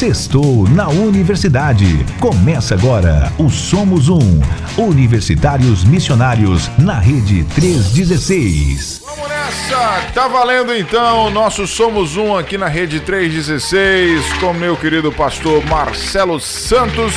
Sextou na Universidade. Começa agora o Somos Um. Universitários Missionários na Rede 316. Vamos nessa! Tá valendo então o nosso Somos Um aqui na Rede 316 com meu querido pastor Marcelo Santos.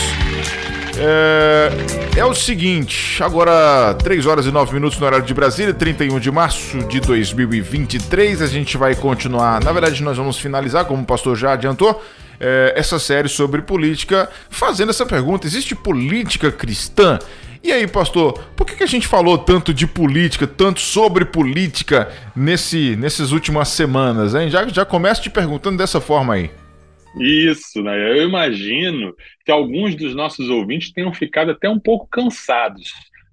É, é, o seguinte, agora 3 horas e 9 minutos no horário de Brasília, 31 de março de 2023. A gente vai continuar, na verdade, nós vamos finalizar, como o pastor já adiantou, é, essa série sobre política, fazendo essa pergunta: existe política cristã? E aí, pastor, por que, que a gente falou tanto de política, tanto sobre política nesse, nessas últimas semanas, hein? Já, já começo te perguntando dessa forma aí. Isso, né? Eu imagino que alguns dos nossos ouvintes tenham ficado até um pouco cansados,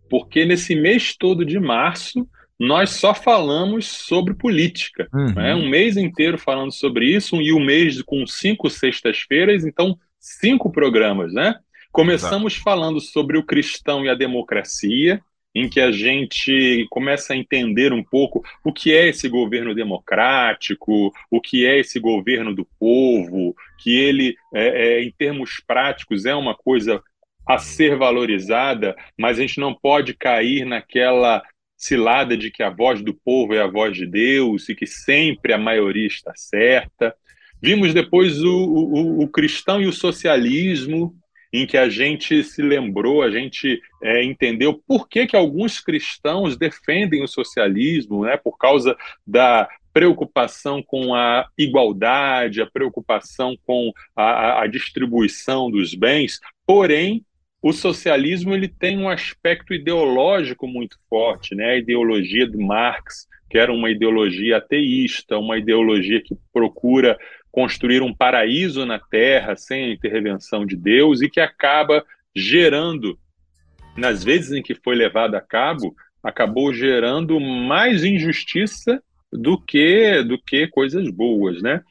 porque nesse mês todo de março nós só falamos sobre política. Uhum. Né? Um mês inteiro falando sobre isso, e um mês com cinco sextas-feiras, então cinco programas, né? Começamos Exato. falando sobre o cristão e a democracia, em que a gente começa a entender um pouco o que é esse governo democrático, o que é esse governo do povo, que ele, é, é, em termos práticos, é uma coisa a ser valorizada, mas a gente não pode cair naquela cilada de que a voz do povo é a voz de Deus e que sempre a maioria está certa. Vimos depois o, o, o cristão e o socialismo, em que a gente se lembrou, a gente é, entendeu por que, que alguns cristãos defendem o socialismo, né, por causa da preocupação com a igualdade, a preocupação com a, a distribuição dos bens, porém o socialismo ele tem um aspecto ideológico muito forte, né? A ideologia de Marx, que era uma ideologia ateísta, uma ideologia que procura construir um paraíso na Terra sem a intervenção de Deus e que acaba gerando, nas vezes em que foi levado a cabo, acabou gerando mais injustiça do que do que coisas boas, né?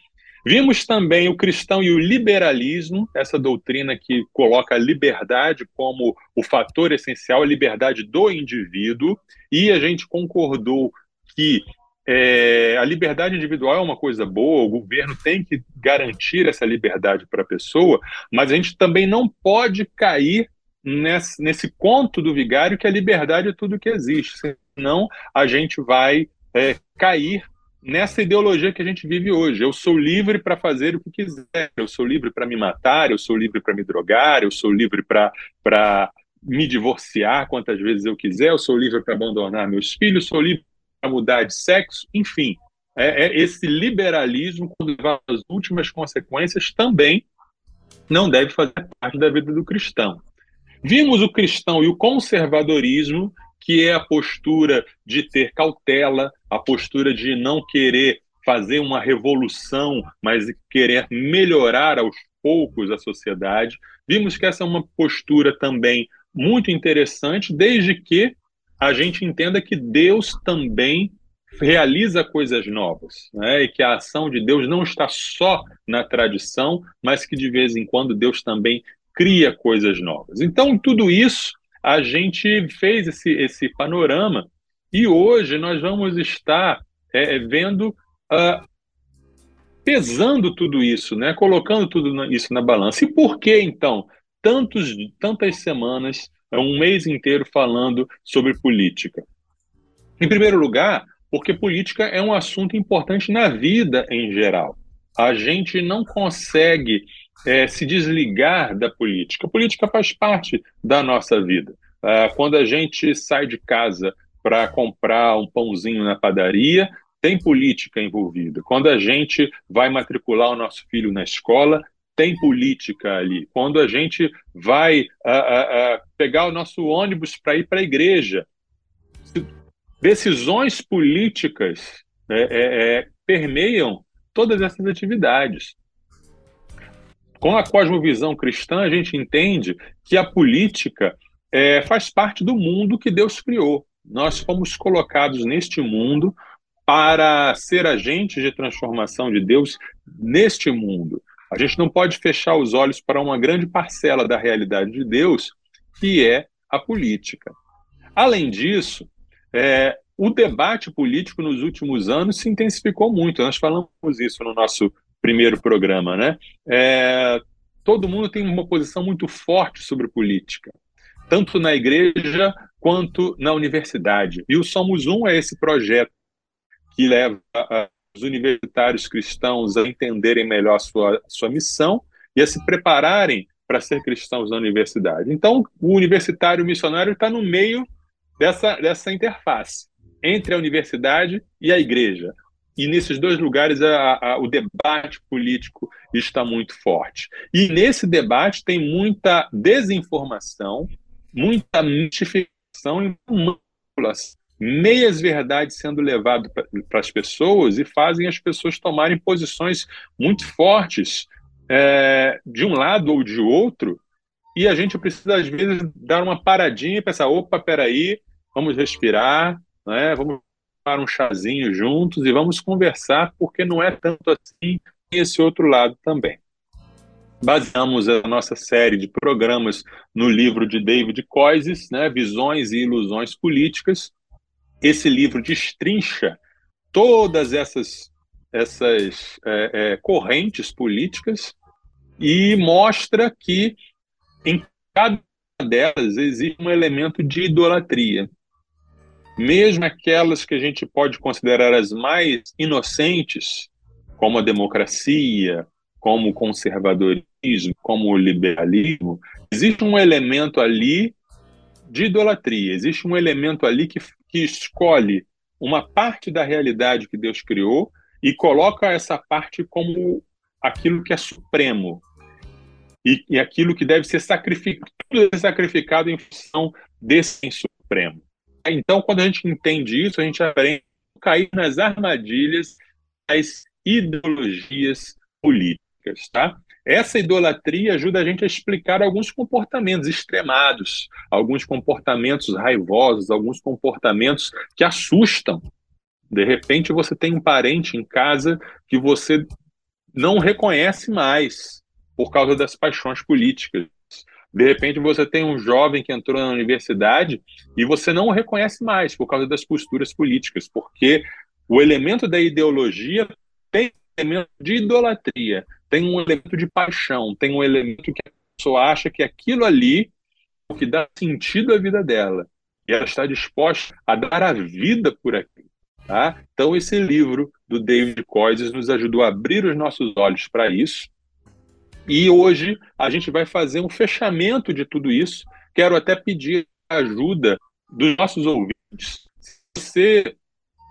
Vimos também o cristão e o liberalismo, essa doutrina que coloca a liberdade como o fator essencial, a liberdade do indivíduo, e a gente concordou que é, a liberdade individual é uma coisa boa, o governo tem que garantir essa liberdade para a pessoa, mas a gente também não pode cair nesse, nesse conto do vigário que a liberdade é tudo que existe, senão a gente vai é, cair nessa ideologia que a gente vive hoje. Eu sou livre para fazer o que quiser, eu sou livre para me matar, eu sou livre para me drogar, eu sou livre para me divorciar quantas vezes eu quiser, eu sou livre para abandonar meus filhos, sou livre para mudar de sexo, enfim. É, é esse liberalismo, quando às últimas consequências, também não deve fazer parte da vida do cristão. Vimos o cristão e o conservadorismo que é a postura de ter cautela, a postura de não querer fazer uma revolução, mas querer melhorar aos poucos a sociedade. Vimos que essa é uma postura também muito interessante, desde que a gente entenda que Deus também realiza coisas novas, né? e que a ação de Deus não está só na tradição, mas que de vez em quando Deus também cria coisas novas. Então, tudo isso a gente fez esse, esse panorama e hoje nós vamos estar é, é vendo, uh, pesando tudo isso, né? colocando tudo isso na balança. E por que, então, tantos, tantas semanas, um mês inteiro falando sobre política? Em primeiro lugar, porque política é um assunto importante na vida em geral. A gente não consegue é, se desligar da política. A política faz parte da nossa vida. É, quando a gente sai de casa para comprar um pãozinho na padaria, tem política envolvida. Quando a gente vai matricular o nosso filho na escola, tem política ali. Quando a gente vai pegar o nosso ônibus para ir para a igreja, decisões políticas é, é, é, permeiam todas essas atividades. Com a cosmovisão cristã, a gente entende que a política é, faz parte do mundo que Deus criou. Nós fomos colocados neste mundo para ser agentes de transformação de Deus neste mundo. A gente não pode fechar os olhos para uma grande parcela da realidade de Deus, que é a política. Além disso, é, o debate político nos últimos anos se intensificou muito. Nós falamos isso no nosso primeiro programa, né? É, todo mundo tem uma posição muito forte sobre política, tanto na igreja quanto na universidade. E o Somos Um é esse projeto que leva os universitários cristãos a entenderem melhor a sua, sua missão e a se prepararem para ser cristãos na universidade. Então, o universitário missionário está no meio dessa, dessa interface entre a universidade e a igreja. E nesses dois lugares a, a, o debate político está muito forte. E nesse debate tem muita desinformação, muita mistificação e manipulação. Meias verdades sendo levadas para as pessoas e fazem as pessoas tomarem posições muito fortes é, de um lado ou de outro. E a gente precisa, às vezes, dar uma paradinha e pensar: opa, peraí, vamos respirar, né? vamos tomar um chazinho juntos e vamos conversar, porque não é tanto assim esse outro lado também. Baseamos a nossa série de programas no livro de David Coises, né, Visões e Ilusões Políticas. Esse livro destrincha todas essas, essas é, é, correntes políticas e mostra que em cada delas existe um elemento de idolatria mesmo aquelas que a gente pode considerar as mais inocentes, como a democracia, como o conservadorismo, como o liberalismo, existe um elemento ali de idolatria, existe um elemento ali que, que escolhe uma parte da realidade que Deus criou e coloca essa parte como aquilo que é supremo e, e aquilo que deve ser sacrificado, sacrificado em função desse supremo. Então, quando a gente entende isso, a gente aprende a cair nas armadilhas das ideologias políticas, tá? Essa idolatria ajuda a gente a explicar alguns comportamentos extremados, alguns comportamentos raivosos, alguns comportamentos que assustam. De repente, você tem um parente em casa que você não reconhece mais por causa das paixões políticas. De repente você tem um jovem que entrou na universidade e você não o reconhece mais por causa das posturas políticas, porque o elemento da ideologia tem um elemento de idolatria, tem um elemento de paixão, tem um elemento que a pessoa acha que aquilo ali é o que dá sentido à vida dela. E ela está disposta a dar a vida por aquilo. Tá? Então, esse livro do David Coises nos ajudou a abrir os nossos olhos para isso e hoje a gente vai fazer um fechamento de tudo isso. Quero até pedir a ajuda dos nossos ouvintes. Se você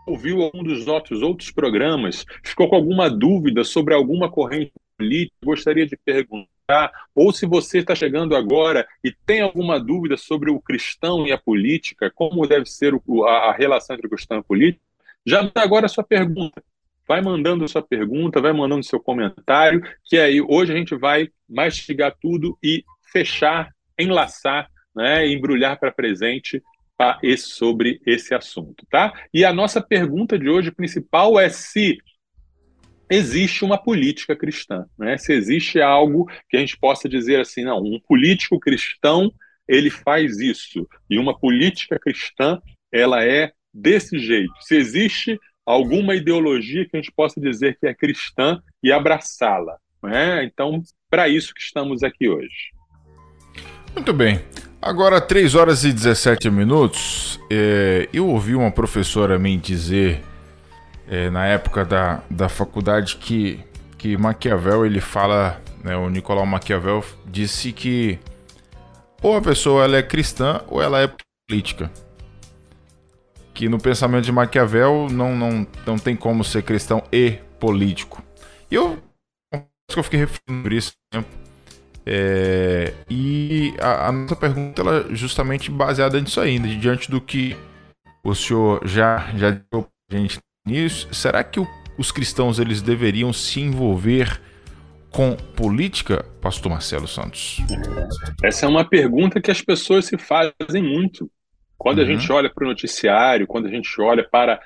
ouviu algum dos nossos outros programas, ficou com alguma dúvida sobre alguma corrente política, gostaria de perguntar, ou se você está chegando agora e tem alguma dúvida sobre o cristão e a política, como deve ser a relação entre o cristão e a política, já agora a sua pergunta vai mandando sua pergunta, vai mandando seu comentário, que aí hoje a gente vai mastigar tudo e fechar, enlaçar, né, embrulhar para presente para esse, sobre esse assunto, tá? E a nossa pergunta de hoje principal é se existe uma política cristã, né? Se existe algo que a gente possa dizer assim, não, um político cristão ele faz isso e uma política cristã ela é desse jeito. Se existe alguma ideologia que a gente possa dizer que é cristã e abraçá-la. Né? Então, para isso que estamos aqui hoje. Muito bem. Agora, 3 horas e 17 minutos, é, eu ouvi uma professora me dizer, é, na época da, da faculdade, que, que Maquiavel, ele fala, né, o Nicolau Maquiavel disse que ou a pessoa ela é cristã ou ela é política que no pensamento de Maquiavel não, não, não tem como ser cristão e político. E eu, eu fiquei refletindo sobre isso tempo. É, e a, a, nossa pergunta ela é justamente baseada nisso ainda, diante do que o senhor já já deu pra gente nisso, será que o, os cristãos eles deveriam se envolver com política, pastor Marcelo Santos? Essa é uma pergunta que as pessoas se fazem muito. Quando uhum. a gente olha para o noticiário, quando a gente olha para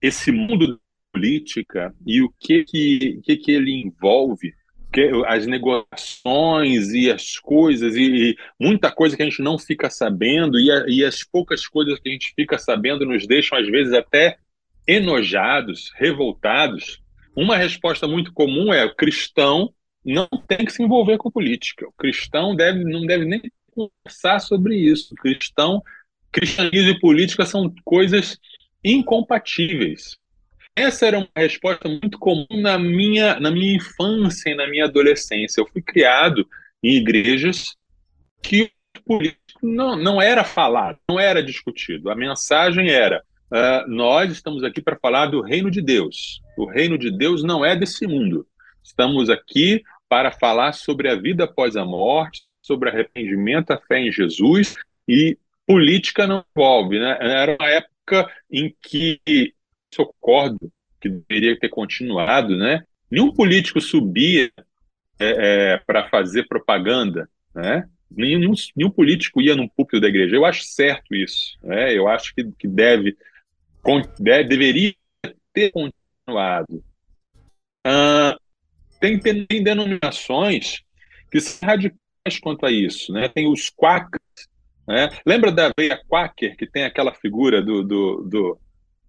esse mundo da política e o que que, que, que ele envolve, que, as negociações e as coisas, e, e, muita coisa que a gente não fica sabendo, e, a, e as poucas coisas que a gente fica sabendo nos deixam, às vezes, até enojados, revoltados. Uma resposta muito comum é: o cristão não tem que se envolver com política. O cristão deve, não deve nem conversar sobre isso. O cristão, cristianismo e política são coisas incompatíveis. Essa era uma resposta muito comum na minha, na minha infância e na minha adolescência. Eu fui criado em igrejas que o político não, não era falado, não era discutido. A mensagem era: uh, nós estamos aqui para falar do reino de Deus. O reino de Deus não é desse mundo. Estamos aqui para falar sobre a vida após a morte, sobre arrependimento, a fé em Jesus e política não envolve, né? Era uma época em que concordo que deveria ter continuado, né? Nenhum político subia é, é, para fazer propaganda, né? Nenhum, nenhum, político ia num púlpito da igreja. Eu acho certo isso, né? Eu acho que, que deve, deve, deveria ter continuado. Tem, tem, denominações que são radicais quanto a isso, né? Tem os quakers, né? Lembra da veia quaker que tem aquela figura do, do, do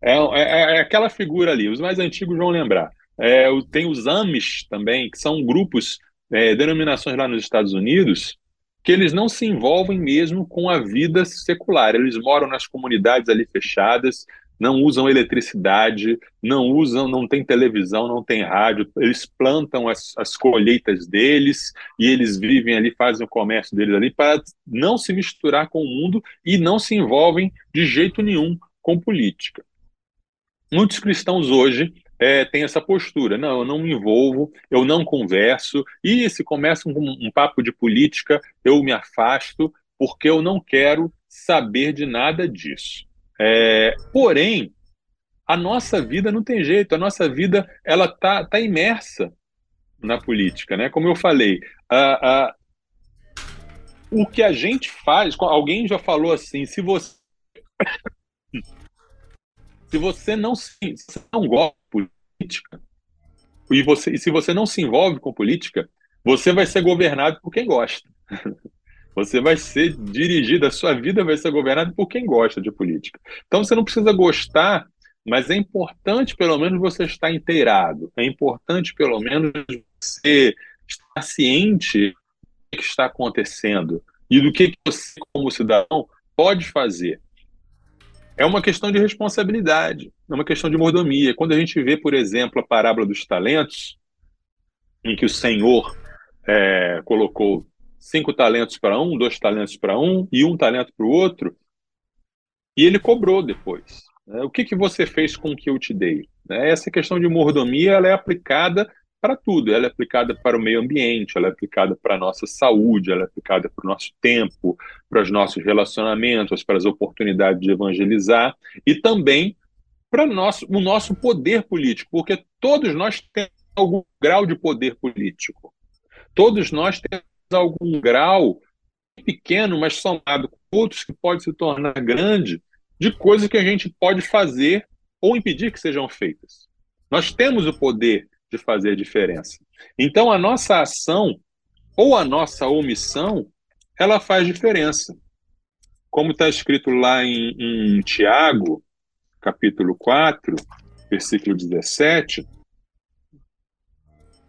é, é, é, aquela figura ali, os mais antigos vão lembrar. É, tem os Amish também, que são grupos, é, denominações lá nos Estados Unidos, que eles não se envolvem mesmo com a vida secular. Eles moram nas comunidades ali fechadas, não usam eletricidade, não usam, não tem televisão, não tem rádio, eles plantam as, as colheitas deles e eles vivem ali, fazem o comércio deles ali para não se misturar com o mundo e não se envolvem de jeito nenhum com política. Muitos cristãos hoje é, têm essa postura. Não, eu não me envolvo, eu não converso, e se começa um, um papo de política, eu me afasto, porque eu não quero saber de nada disso. É, porém, a nossa vida não tem jeito, a nossa vida ela tá, tá imersa na política, né? Como eu falei, a, a, o que a gente faz, alguém já falou assim, se você se você não se, se não gosta de política e, você, e se você não se envolve com política, você vai ser governado por quem gosta. Você vai ser dirigido, a sua vida vai ser governada por quem gosta de política. Então você não precisa gostar, mas é importante pelo menos você estar inteirado. É importante pelo menos você estar ciente do que está acontecendo e do que você, como cidadão, pode fazer é uma questão de responsabilidade, é uma questão de mordomia. Quando a gente vê, por exemplo, a parábola dos talentos, em que o Senhor é, colocou cinco talentos para um, dois talentos para um e um talento para o outro, e ele cobrou depois. Né? O que, que você fez com o que eu te dei? Né? Essa questão de mordomia ela é aplicada para tudo. Ela é aplicada para o meio ambiente, ela é aplicada para a nossa saúde, ela é aplicada para o nosso tempo, para os nossos relacionamentos, para as oportunidades de evangelizar e também para nosso, o nosso poder político, porque todos nós temos algum grau de poder político. Todos nós temos algum grau pequeno, mas somado com outros que pode se tornar grande, de coisas que a gente pode fazer ou impedir que sejam feitas. Nós temos o poder de fazer diferença. Então, a nossa ação ou a nossa omissão, ela faz diferença. Como está escrito lá em, em Tiago, capítulo 4, versículo 17.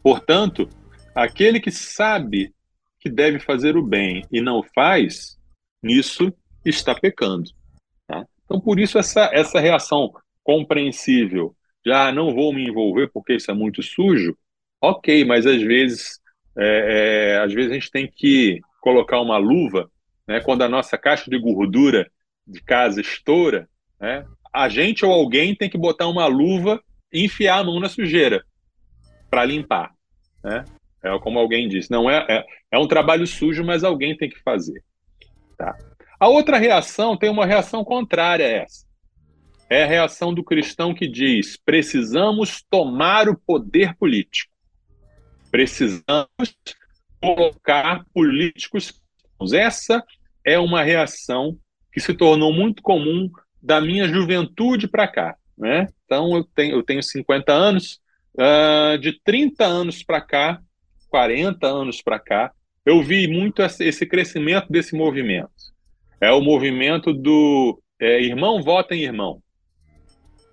Portanto, aquele que sabe que deve fazer o bem e não faz, nisso está pecando. Tá? Então, por isso, essa, essa reação compreensível já ah, não vou me envolver porque isso é muito sujo, ok, mas às vezes, é, é, às vezes a gente tem que colocar uma luva, né, quando a nossa caixa de gordura de casa estoura, né, a gente ou alguém tem que botar uma luva e enfiar a mão na sujeira para limpar, né? É como alguém disse, não é, é, é um trabalho sujo, mas alguém tem que fazer. Tá? A outra reação tem uma reação contrária a essa é a reação do cristão que diz: precisamos tomar o poder político. Precisamos colocar políticos. Essa é uma reação que se tornou muito comum da minha juventude para cá. Né? Então, eu tenho, eu tenho 50 anos, uh, de 30 anos para cá, 40 anos para cá, eu vi muito esse crescimento desse movimento. É o movimento do é, irmão vota em irmão.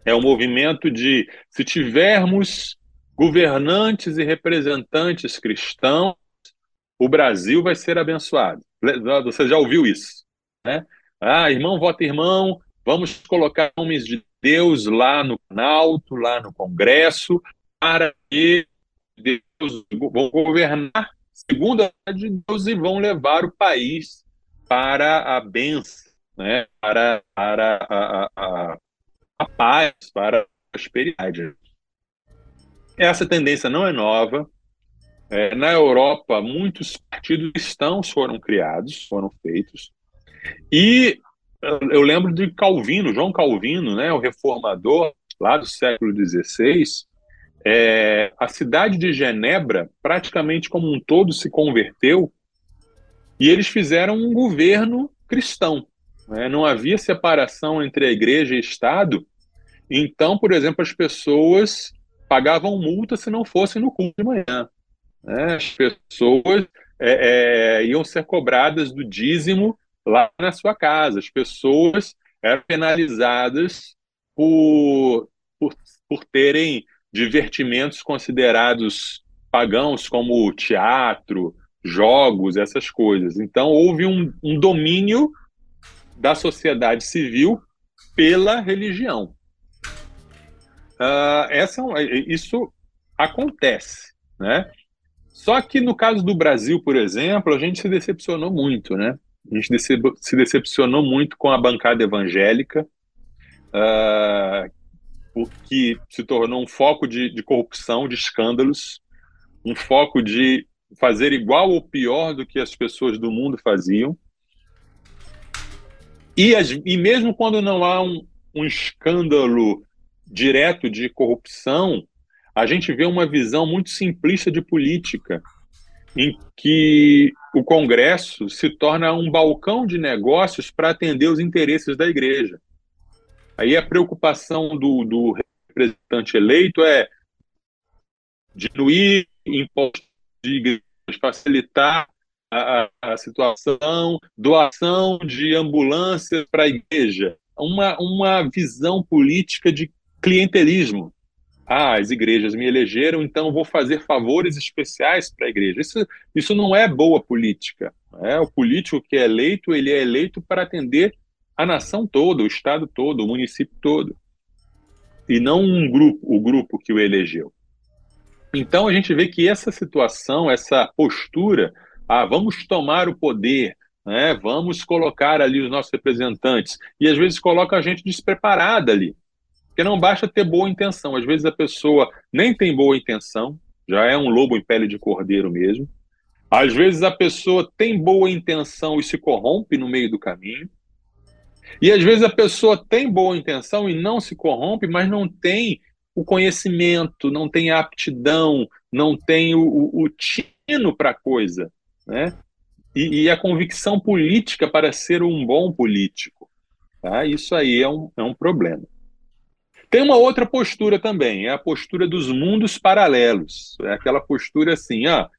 É um movimento de, se tivermos governantes e representantes cristãos, o Brasil vai ser abençoado. Você já ouviu isso, né? Ah, irmão vota irmão, vamos colocar nomes de Deus lá no Planalto, lá no Congresso, para que Deus vão governar segundo a vontade de Deus e vão levar o país para a benção, né? para, para a, a, a paz, para a prosperidade. Essa tendência não é nova. É, na Europa, muitos partidos cristãos foram criados, foram feitos. E eu lembro de Calvino, João Calvino, né, o reformador lá do século XVI, é, a cidade de Genebra, praticamente como um todo, se converteu e eles fizeram um governo cristão. Né? Não havia separação entre a igreja e Estado. Então, por exemplo, as pessoas pagavam multa se não fossem no culto de manhã. Né? As pessoas é, é, iam ser cobradas do dízimo lá na sua casa. As pessoas eram penalizadas por, por, por terem divertimentos considerados pagãos, como teatro, jogos, essas coisas. Então, houve um, um domínio da sociedade civil pela religião. Uh, essa, é isso acontece, né? Só que no caso do Brasil, por exemplo, a gente se decepcionou muito, né? A gente se decepcionou muito com a bancada evangélica, uh, que se tornou um foco de, de corrupção, de escândalos, um foco de fazer igual ou pior do que as pessoas do mundo faziam. E, as, e mesmo quando não há um, um escândalo direto de corrupção, a gente vê uma visão muito simplista de política, em que o Congresso se torna um balcão de negócios para atender os interesses da igreja. Aí a preocupação do, do representante eleito é diminuir impostos de igrejas, facilitar a, a, situação, doação de ambulâncias para a igreja, uma, uma visão política de clientelismo. Ah, as igrejas me elegeram, então vou fazer favores especiais para a igreja. Isso, isso não é boa política. É o político que é eleito, ele é eleito para atender a nação toda, o estado todo, o município todo, e não um grupo, o grupo que o elegeu. Então a gente vê que essa situação, essa postura, ah, vamos tomar o poder, né, vamos colocar ali os nossos representantes, e às vezes coloca a gente despreparada ali, porque não basta ter boa intenção, às vezes a pessoa nem tem boa intenção, já é um lobo em pele de cordeiro mesmo, às vezes a pessoa tem boa intenção e se corrompe no meio do caminho, e às vezes a pessoa tem boa intenção e não se corrompe, mas não tem o conhecimento, não tem a aptidão, não tem o, o, o tino para a coisa, né? E, e, a convicção política para ser um bom político. Tá? Isso aí é um, é um problema. Tem uma outra postura também, é a postura dos mundos paralelos. É aquela postura assim, ah,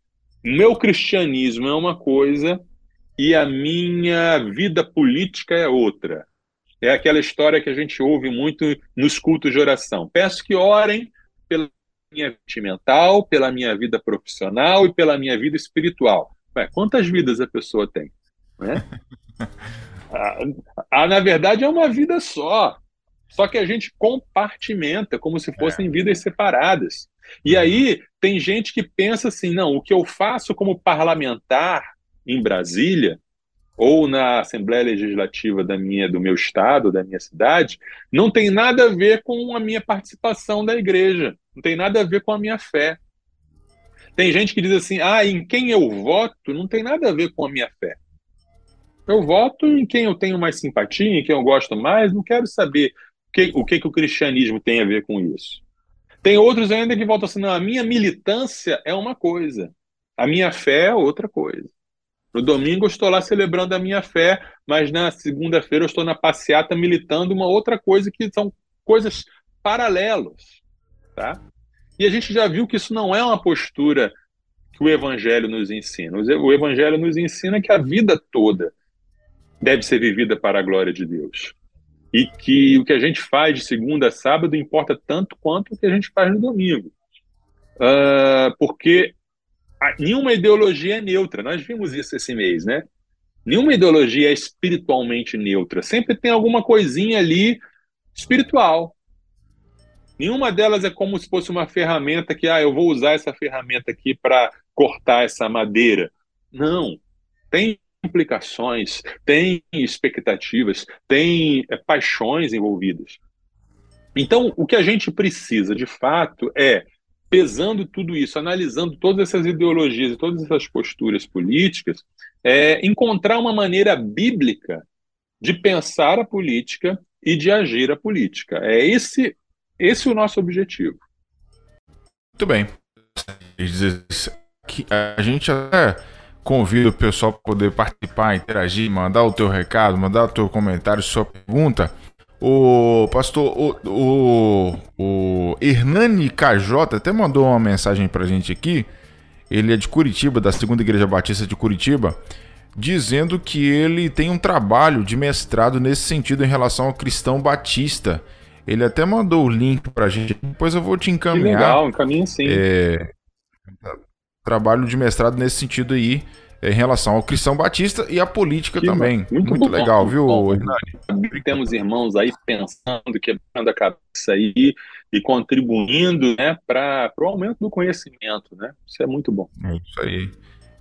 meu cristianismo é uma coisa e a minha vida política é outra. É aquela história que a gente ouve muito nos cultos de oração. Peço que orem pela minha vida mental, pela minha vida profissional e pela minha vida espiritual. Ué, quantas vidas a pessoa tem? Né? ah, ah, na verdade, é uma vida só. Só que a gente compartimenta como se fossem é. vidas separadas. E aí tem gente que pensa assim: não, o que eu faço como parlamentar em Brasília ou na Assembleia Legislativa da minha, do meu estado, da minha cidade, não tem nada a ver com a minha participação da igreja, não tem nada a ver com a minha fé. Tem gente que diz assim: ah, em quem eu voto não tem nada a ver com a minha fé. Eu voto em quem eu tenho mais simpatia, em quem eu gosto mais, não quero saber o que o, que, que o cristianismo tem a ver com isso. Tem outros ainda que votam assim: não, a minha militância é uma coisa, a minha fé é outra coisa. No domingo eu estou lá celebrando a minha fé, mas na segunda-feira eu estou na passeata militando uma outra coisa que são coisas paralelas, tá? E a gente já viu que isso não é uma postura que o evangelho nos ensina. O evangelho nos ensina que a vida toda deve ser vivida para a glória de Deus. E que o que a gente faz de segunda a sábado importa tanto quanto o que a gente faz no domingo. uh, porque nenhuma ideologia é neutra. Nós vimos isso esse mês, né? Nenhuma ideologia é espiritualmente neutra. Sempre tem alguma coisinha ali espiritual. Nenhuma delas é como se fosse uma ferramenta que, ah, eu vou usar essa ferramenta aqui para cortar essa madeira. Não. Tem implicações, tem expectativas, tem é, paixões envolvidas. Então, o que a gente precisa, de fato, é pesando tudo isso, analisando todas essas ideologias e todas essas posturas políticas, é encontrar uma maneira bíblica de pensar a política e de agir a política. É esse, esse o nosso objetivo. Muito bem. A gente até convida o pessoal para poder participar, interagir, mandar o teu recado, mandar o teu comentário, sua pergunta. O pastor, o, o, o Hernani KJ até mandou uma mensagem pra gente aqui. Ele é de Curitiba, da Segunda Igreja Batista de Curitiba, dizendo que ele tem um trabalho de mestrado nesse sentido em relação ao cristão batista. Ele até mandou o link pra gente, depois eu vou te encaminhar. Que legal, encaminha sim. É, trabalho de mestrado nesse sentido aí em relação ao cristão batista e à política que também. Muito, muito bom, legal, viu, bom. Hernani? Temos irmãos aí pensando, quebrando a cabeça aí e contribuindo né, para o aumento do conhecimento, né? Isso é muito bom. É isso aí.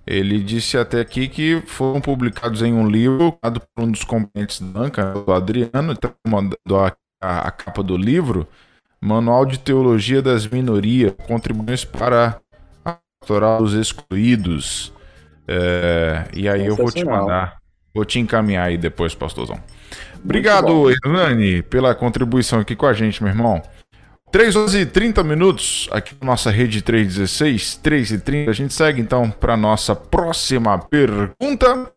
Ele disse até aqui que foram publicados em um livro, por um dos componentes da banca, do Adriano, está mandando a, a, a capa do livro, Manual de Teologia das Minorias, Contribuições para a Pastoral dos Excluídos. É, e aí eu vou te mandar, vou te encaminhar aí depois, pastorzão. Obrigado, Hernani, pela contribuição aqui com a gente, meu irmão. 3 horas e 30 minutos aqui na nossa rede 316, 3 e 30. A gente segue então para nossa próxima pergunta,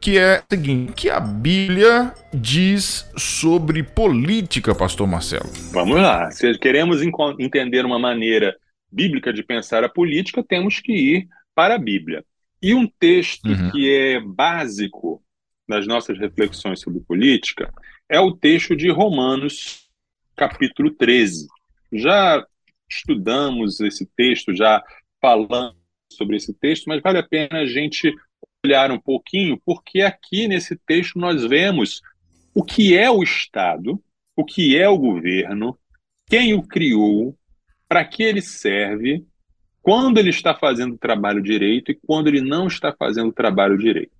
que é a seguinte: o que a Bíblia diz sobre política, pastor Marcelo? Vamos lá. Se queremos entender uma maneira bíblica de pensar a política, temos que ir para a Bíblia. E um texto uhum. que é básico nas nossas reflexões sobre política é o texto de Romanos, capítulo 13. Já estudamos esse texto, já falamos sobre esse texto, mas vale a pena a gente olhar um pouquinho, porque aqui nesse texto nós vemos o que é o Estado, o que é o governo, quem o criou, para que ele serve quando ele está fazendo o trabalho direito e quando ele não está fazendo o trabalho direito.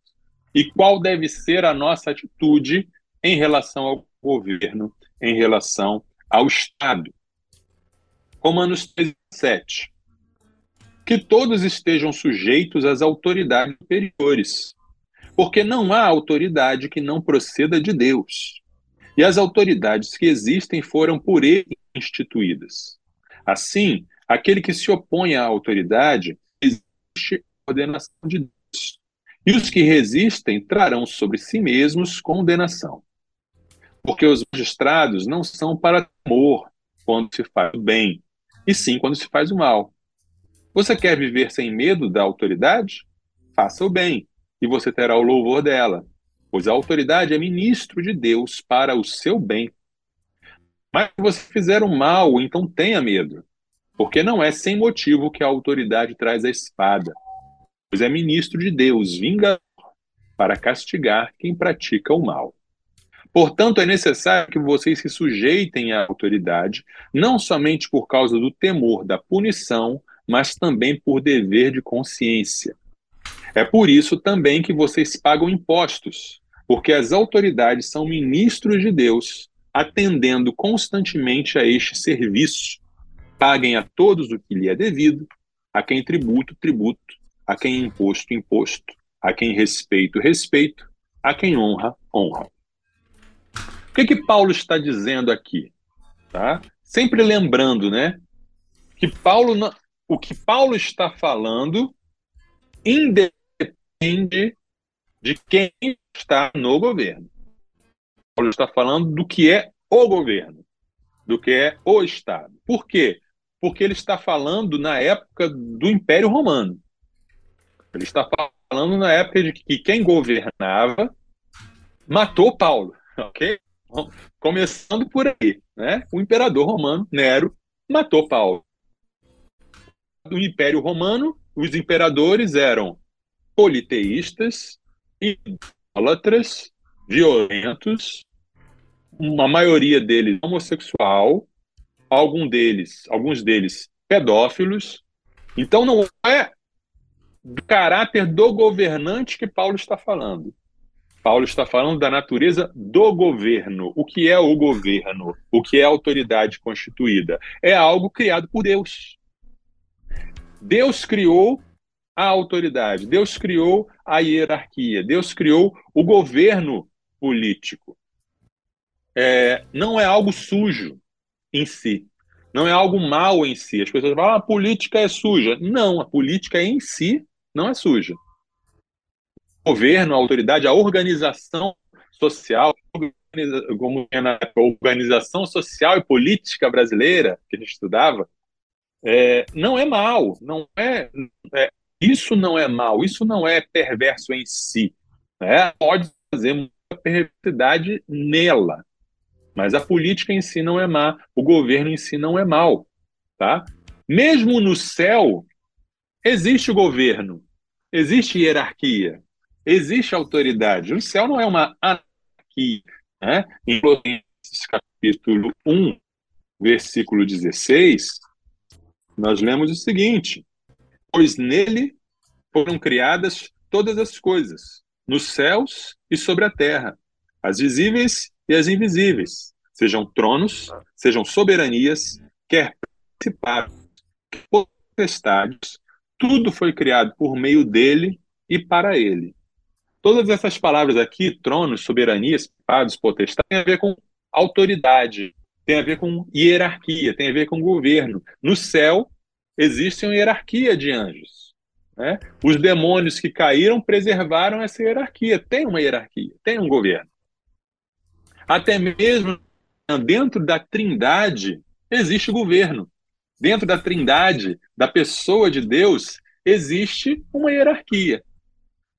E qual deve ser a nossa atitude em relação ao governo, em relação ao Estado. Romanos 3,7. Que todos estejam sujeitos às autoridades superiores, porque não há autoridade que não proceda de Deus. E as autoridades que existem foram por ele instituídas. Assim, Aquele que se opõe à autoridade, existe ordenação de Deus. E os que resistem trarão sobre si mesmos condenação. Porque os magistrados não são para temor quando se faz o bem, e sim quando se faz o mal. Você quer viver sem medo da autoridade? Faça o bem, e você terá o louvor dela, pois a autoridade é ministro de Deus para o seu bem. Mas se você fizer o mal, então tenha medo, porque não é sem motivo que a autoridade traz a espada, pois é ministro de Deus, vingador, para castigar quem pratica o mal. Portanto, é necessário que vocês se sujeitem à autoridade, não somente por causa do temor da punição, mas também por dever de consciência. É por isso também que vocês pagam impostos, porque as autoridades são ministros de Deus, atendendo constantemente a este serviço Paguem a todos o que lhe é devido, a quem tributo, tributo, a quem imposto, imposto, a quem respeito, respeito, a quem honra, honra. O que, que Paulo está dizendo aqui? Tá? Sempre lembrando, né? Que Paulo, o que Paulo está falando independe de quem está no governo. Paulo está falando do que é o governo, do que é o Estado. Por quê? Porque ele está falando na época do Império Romano. Ele está falando na época de que quem governava matou Paulo, ok? Começando por aí, né? O imperador romano Nero matou Paulo. do Império Romano, os imperadores eram politeístas, idólatras, violentos, uma maioria deles homossexual, algum deles, alguns deles pedófilos. Então não é do caráter do governante que Paulo está falando. Paulo está falando da natureza do governo. O que é o governo? O que é a autoridade constituída? É algo criado por Deus. Deus criou a autoridade, Deus criou a hierarquia, Deus criou o governo político. É, não é algo sujo em si, não é algo mal em si. As pessoas falam, ah, a política é suja. Não, a política em si não é suja. O governo, a autoridade, a organização social, como na organização social e política brasileira que a gente estudava, é, não é mal, não é, é, isso não é mal, isso não é perverso em si. Né? Pode fazer muita perversidade nela, mas a política em si não é má, o governo em si não é mal, tá? Mesmo no céu existe o governo, existe hierarquia, existe autoridade. O céu não é uma anarquia, né? Em Colossenses capítulo 1, versículo 16, nós lemos o seguinte: Pois nele foram criadas todas as coisas, nos céus e sobre a terra, as visíveis e as invisíveis, sejam tronos, sejam soberanias, quer principados, potestades, tudo foi criado por meio dele e para ele. Todas essas palavras aqui, tronos, soberanias, principados, potestades, têm a ver com autoridade, tem a ver com hierarquia, tem a ver com governo. No céu existe uma hierarquia de anjos. Né? Os demônios que caíram preservaram essa hierarquia. Tem uma hierarquia, tem um governo. Até mesmo dentro da trindade existe governo. Dentro da trindade, da pessoa de Deus, existe uma hierarquia.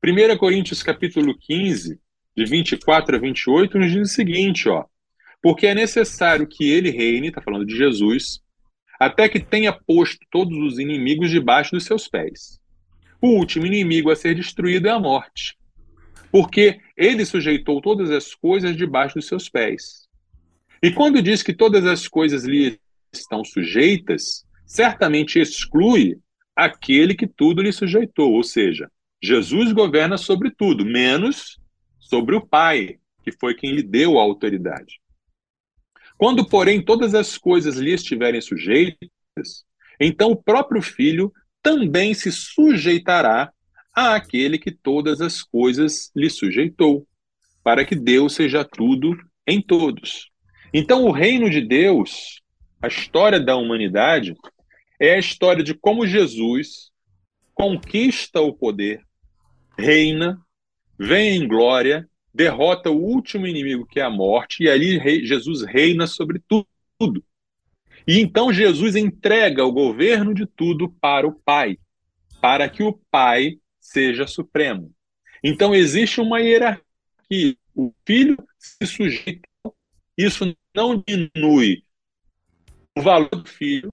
1 Coríntios capítulo 15, de 24 a 28, nos diz o seguinte, ó. Porque é necessário que ele reine, está falando de Jesus, até que tenha posto todos os inimigos debaixo dos seus pés. O último inimigo a ser destruído é a morte, porque ele sujeitou todas as coisas debaixo dos seus pés. E quando diz que todas as coisas lhe estão sujeitas, certamente exclui aquele que tudo lhe sujeitou, ou seja, Jesus governa sobre tudo, menos sobre o Pai, que foi quem lhe deu a autoridade. Quando, porém, todas as coisas lhe estiverem sujeitas, então o próprio filho também se sujeitará àquele que todas as coisas lhe sujeitou, para que Deus seja tudo em todos. Então, o reino de Deus, a história da humanidade, é a história de como Jesus conquista o poder, reina, vem em glória derrota o último inimigo, que é a morte, e ali Jesus reina sobre tudo. E então Jesus entrega o governo de tudo para o Pai, para que o Pai seja supremo. Então existe uma hierarquia. O filho se sujeita. Isso não diminui o valor do filho,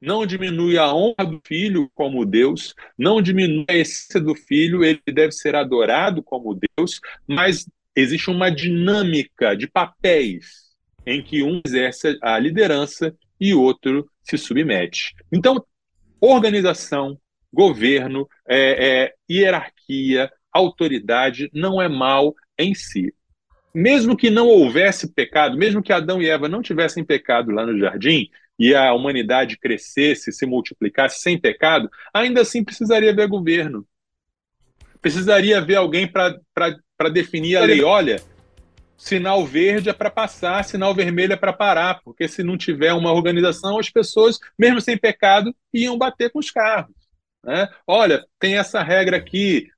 não diminui a honra do filho como Deus, não diminui a essência do filho, ele deve ser adorado como Deus, mas existe uma dinâmica de papéis em que um exerce a liderança e outro se submete. Então, organização, governo, é, é, hierarquia, autoridade não é mal em si. Mesmo que não houvesse pecado, mesmo que Adão e Eva não tivessem pecado lá no jardim, e a humanidade crescesse, se multiplicasse sem pecado, ainda assim precisaria haver governo. Precisaria haver alguém para definir a lei. Olha, sinal verde é para passar, sinal vermelho é para parar, porque se não tiver uma organização, as pessoas, mesmo sem pecado, iam bater com os carros. Né? Olha, tem essa regra aqui.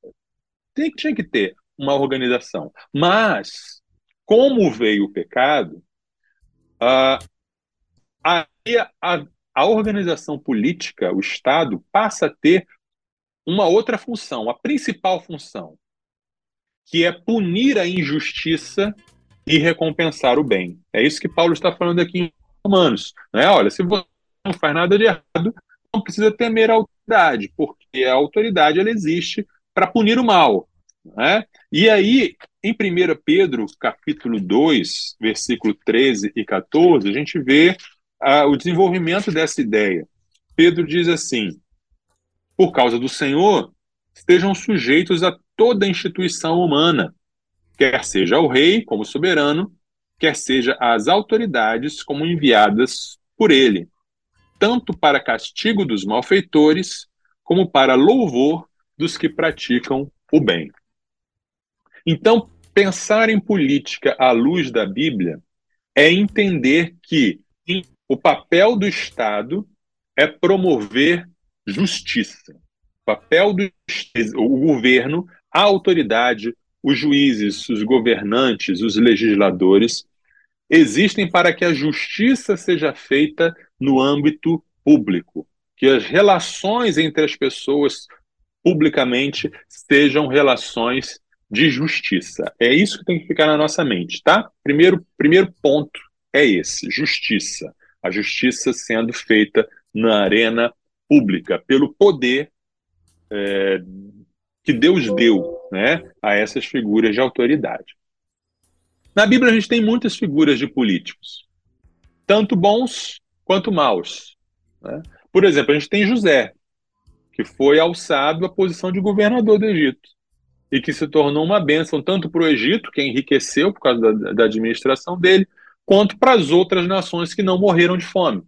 Tem, tinha que ter uma organização. Mas, como veio o pecado, uh, a, a, a organização política, o Estado, passa a ter uma outra função, a principal função, que é punir a injustiça e recompensar o bem. É isso que Paulo está falando aqui em Romanos. Né? Olha, se você não faz nada de errado, precisa temer a autoridade, porque a autoridade ela existe para punir o mal. Né? E aí, em 1 Pedro, capítulo 2, versículo 13 e 14, a gente vê uh, o desenvolvimento dessa ideia. Pedro diz assim: Por causa do Senhor, estejam sujeitos a toda instituição humana, quer seja ao rei como soberano, quer seja às autoridades como enviadas por ele, tanto para castigo dos malfeitores, como para louvor dos que praticam o bem. Então, pensar em política à luz da Bíblia é entender que o papel do Estado é promover justiça. O papel do o governo, a autoridade, os juízes, os governantes, os legisladores existem para que a justiça seja feita no âmbito público, que as relações entre as pessoas publicamente sejam relações de justiça. É isso que tem que ficar na nossa mente, tá? Primeiro, primeiro ponto é esse: justiça. A justiça sendo feita na arena pública, pelo poder é, que Deus deu né, a essas figuras de autoridade. Na Bíblia, a gente tem muitas figuras de políticos, tanto bons quanto maus. Né? Por exemplo, a gente tem José, que foi alçado à posição de governador do Egito e que se tornou uma bênção tanto para o Egito, que enriqueceu por causa da, da administração dele, quanto para as outras nações que não morreram de fome.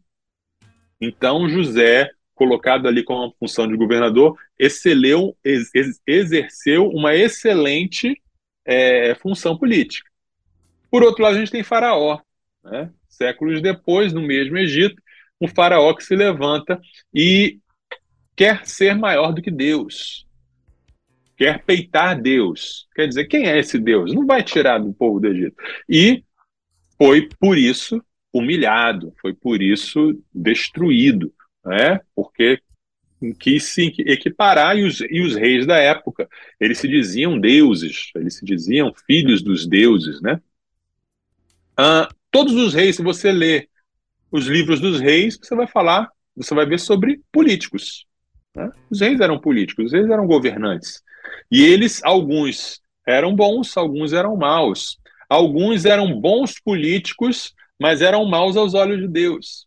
Então, José, colocado ali com a função de governador, exceleu, ex, exerceu uma excelente é, função política. Por outro lado, a gente tem Faraó. Né? Séculos depois, no mesmo Egito, um faraó que se levanta e quer ser maior do que Deus. Quer peitar Deus. Quer dizer, quem é esse Deus? Não vai tirar do povo do Egito. E foi por isso humilhado, foi por isso destruído, né? porque quis se equiparar e os, e os reis da época, eles se diziam deuses, eles se diziam filhos dos deuses, né? Ah, todos os reis, se você ler os livros dos reis, você vai falar, você vai ver sobre políticos. Né? Os reis eram políticos, os reis eram governantes. E eles, alguns eram bons, alguns eram maus. Alguns eram bons políticos, mas eram maus aos olhos de Deus.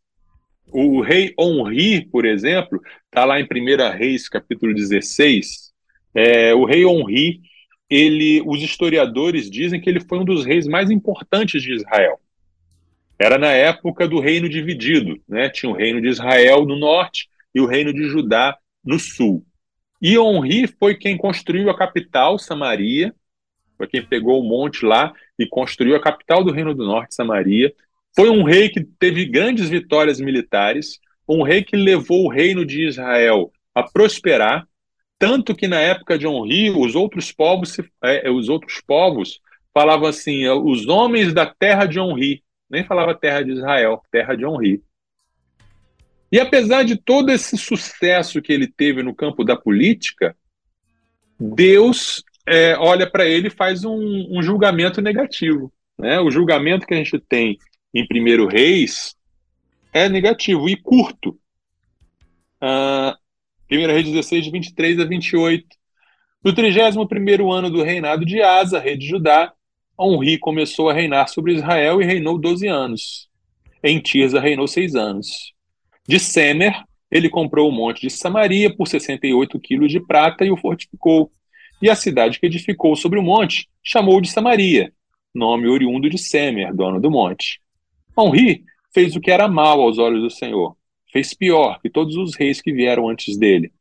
O rei Honri, por exemplo, está lá em 1 Reis, capítulo 16. É, o rei Honri, ele, os historiadores dizem que ele foi um dos reis mais importantes de Israel. Era na época do reino dividido, né? Tinha o reino de Israel no norte e o reino de Judá no sul. E Honri foi quem construiu a capital, Samaria, foi quem pegou o monte lá e construiu a capital do Reino do Norte, Samaria. Foi um rei que teve grandes vitórias militares, um rei que levou o reino de Israel a prosperar, tanto que na época de Honri, os outros povos, é, os outros povos falavam assim, os homens da terra de Honri, nem falava terra de Israel, terra de Honri. E apesar de todo esse sucesso que ele teve no campo da política, Deus é, olha para ele e faz um, um, julgamento negativo. Né? O julgamento que a gente tem em Primeiro Reis é negativo e curto. Uh, Primeiro Reis 16, de 23 a 28. No 31 ano do reinado de Asa, rei de Judá, Onri começou a reinar sobre Israel e reinou 12 anos. Em Tirza reinou seis anos. De Semer, ele comprou o monte de Samaria por 68 quilos de prata e o fortificou e a cidade que edificou sobre o monte chamou de Samaria, nome oriundo de Semer, dono do monte. Honri fez o que era mal aos olhos do Senhor, fez pior que todos os reis que vieram antes dele.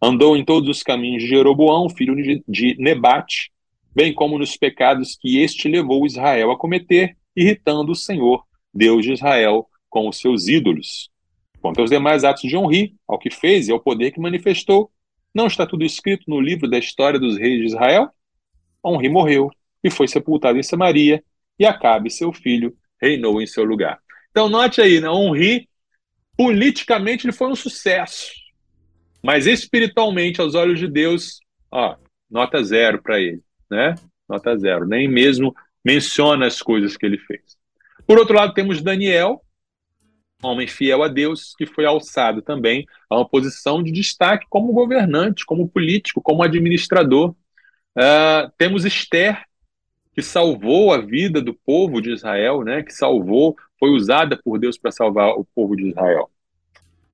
Andou em todos os caminhos de Jeroboão, filho de Nebate, bem como nos pecados que este levou Israel a cometer, irritando o Senhor, Deus de Israel, com os seus ídolos. Quanto aos demais atos de Honri, ao que fez e ao poder que manifestou, não está tudo escrito no livro da história dos reis de Israel? Onri morreu e foi sepultado em Samaria, e Acabe, seu filho, reinou em seu lugar. Então, note aí, né? Onri, politicamente, ele foi um sucesso. Mas espiritualmente, aos olhos de Deus, ó, nota zero para ele, né? Nota zero. Nem mesmo menciona as coisas que ele fez. Por outro lado, temos Daniel, homem fiel a Deus, que foi alçado também a uma posição de destaque como governante, como político, como administrador. Uh, temos Esther, que salvou a vida do povo de Israel, né? que salvou, foi usada por Deus para salvar o povo de Israel.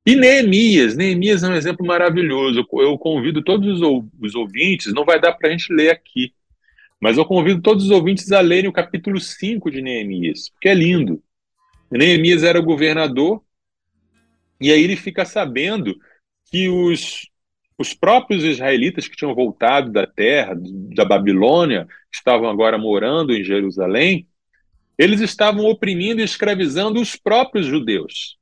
E Neemias, Neemias é um exemplo maravilhoso. Eu convido todos os ouvintes, não vai dar para a gente ler aqui, mas eu convido todos os ouvintes a lerem o capítulo 5 de Neemias, porque é lindo. Neemias era governador, e aí ele fica sabendo que os, os próprios israelitas que tinham voltado da terra, da Babilônia, estavam agora morando em Jerusalém, eles estavam oprimindo e escravizando os próprios judeus.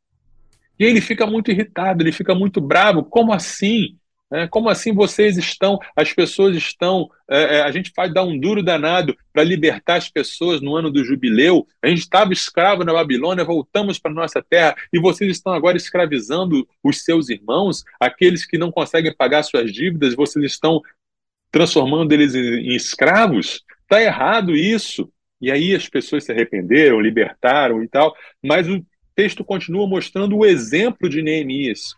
E ele fica muito irritado, ele fica muito bravo. Como assim? É, como assim vocês estão, as pessoas estão, é, é a gente faz dar um duro danado para libertar as pessoas no ano do jubileu, a gente estava escravo na Babilônia, voltamos para nossa terra e vocês estão agora escravizando os seus irmãos, aqueles que não conseguem pagar suas dívidas, vocês estão transformando eles em, em escravos? Está errado isso. E aí as pessoas se arrependeram, libertaram e tal, mas o texto continua mostrando o exemplo de Neemias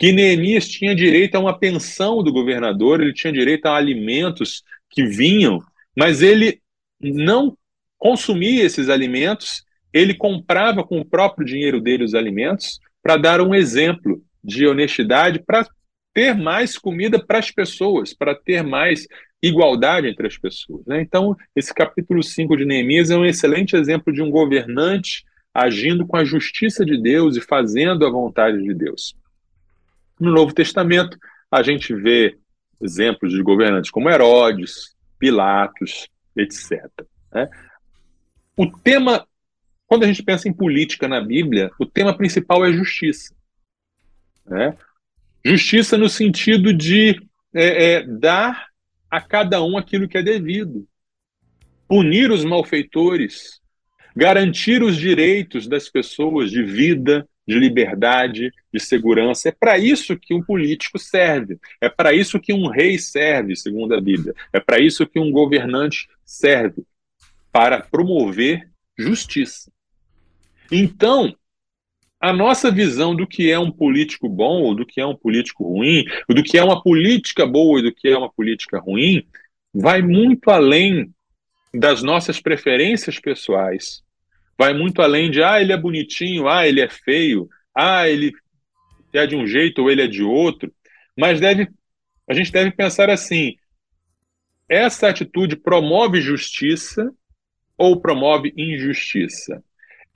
que Neemias tinha direito a uma pensão do governador, ele tinha direito a alimentos que vinham, mas ele não consumia esses alimentos, ele comprava com o próprio dinheiro dele os alimentos para dar um exemplo de honestidade, para ter mais comida para as pessoas, para ter mais igualdade entre as pessoas. Né? Então, esse capítulo 5 de Neemias é um excelente exemplo de um governante agindo com a justiça de Deus e fazendo a vontade de Deus. No Novo Testamento, a gente vê exemplos de governantes como Herodes, Pilatos, etc. Né? O tema, quando a gente pensa em política na Bíblia, o tema principal é justiça. Né? Justiça no sentido de é, é, dar a cada um aquilo que é devido, punir os malfeitores, garantir os direitos das pessoas de vida, de liberdade, de segurança. É para isso que um político serve. É para isso que um rei serve, segundo a Bíblia. É para isso que um governante serve para promover justiça. Então, a nossa visão do que é um político bom ou do que é um político ruim, do que é uma política boa e do que é uma política ruim, vai muito além das nossas preferências pessoais, vai muito além de, ah, ele é bonitinho, ah, ele é feio, ah, ele é de um jeito ou ele é de outro, mas deve, a gente deve pensar assim: essa atitude promove justiça ou promove injustiça?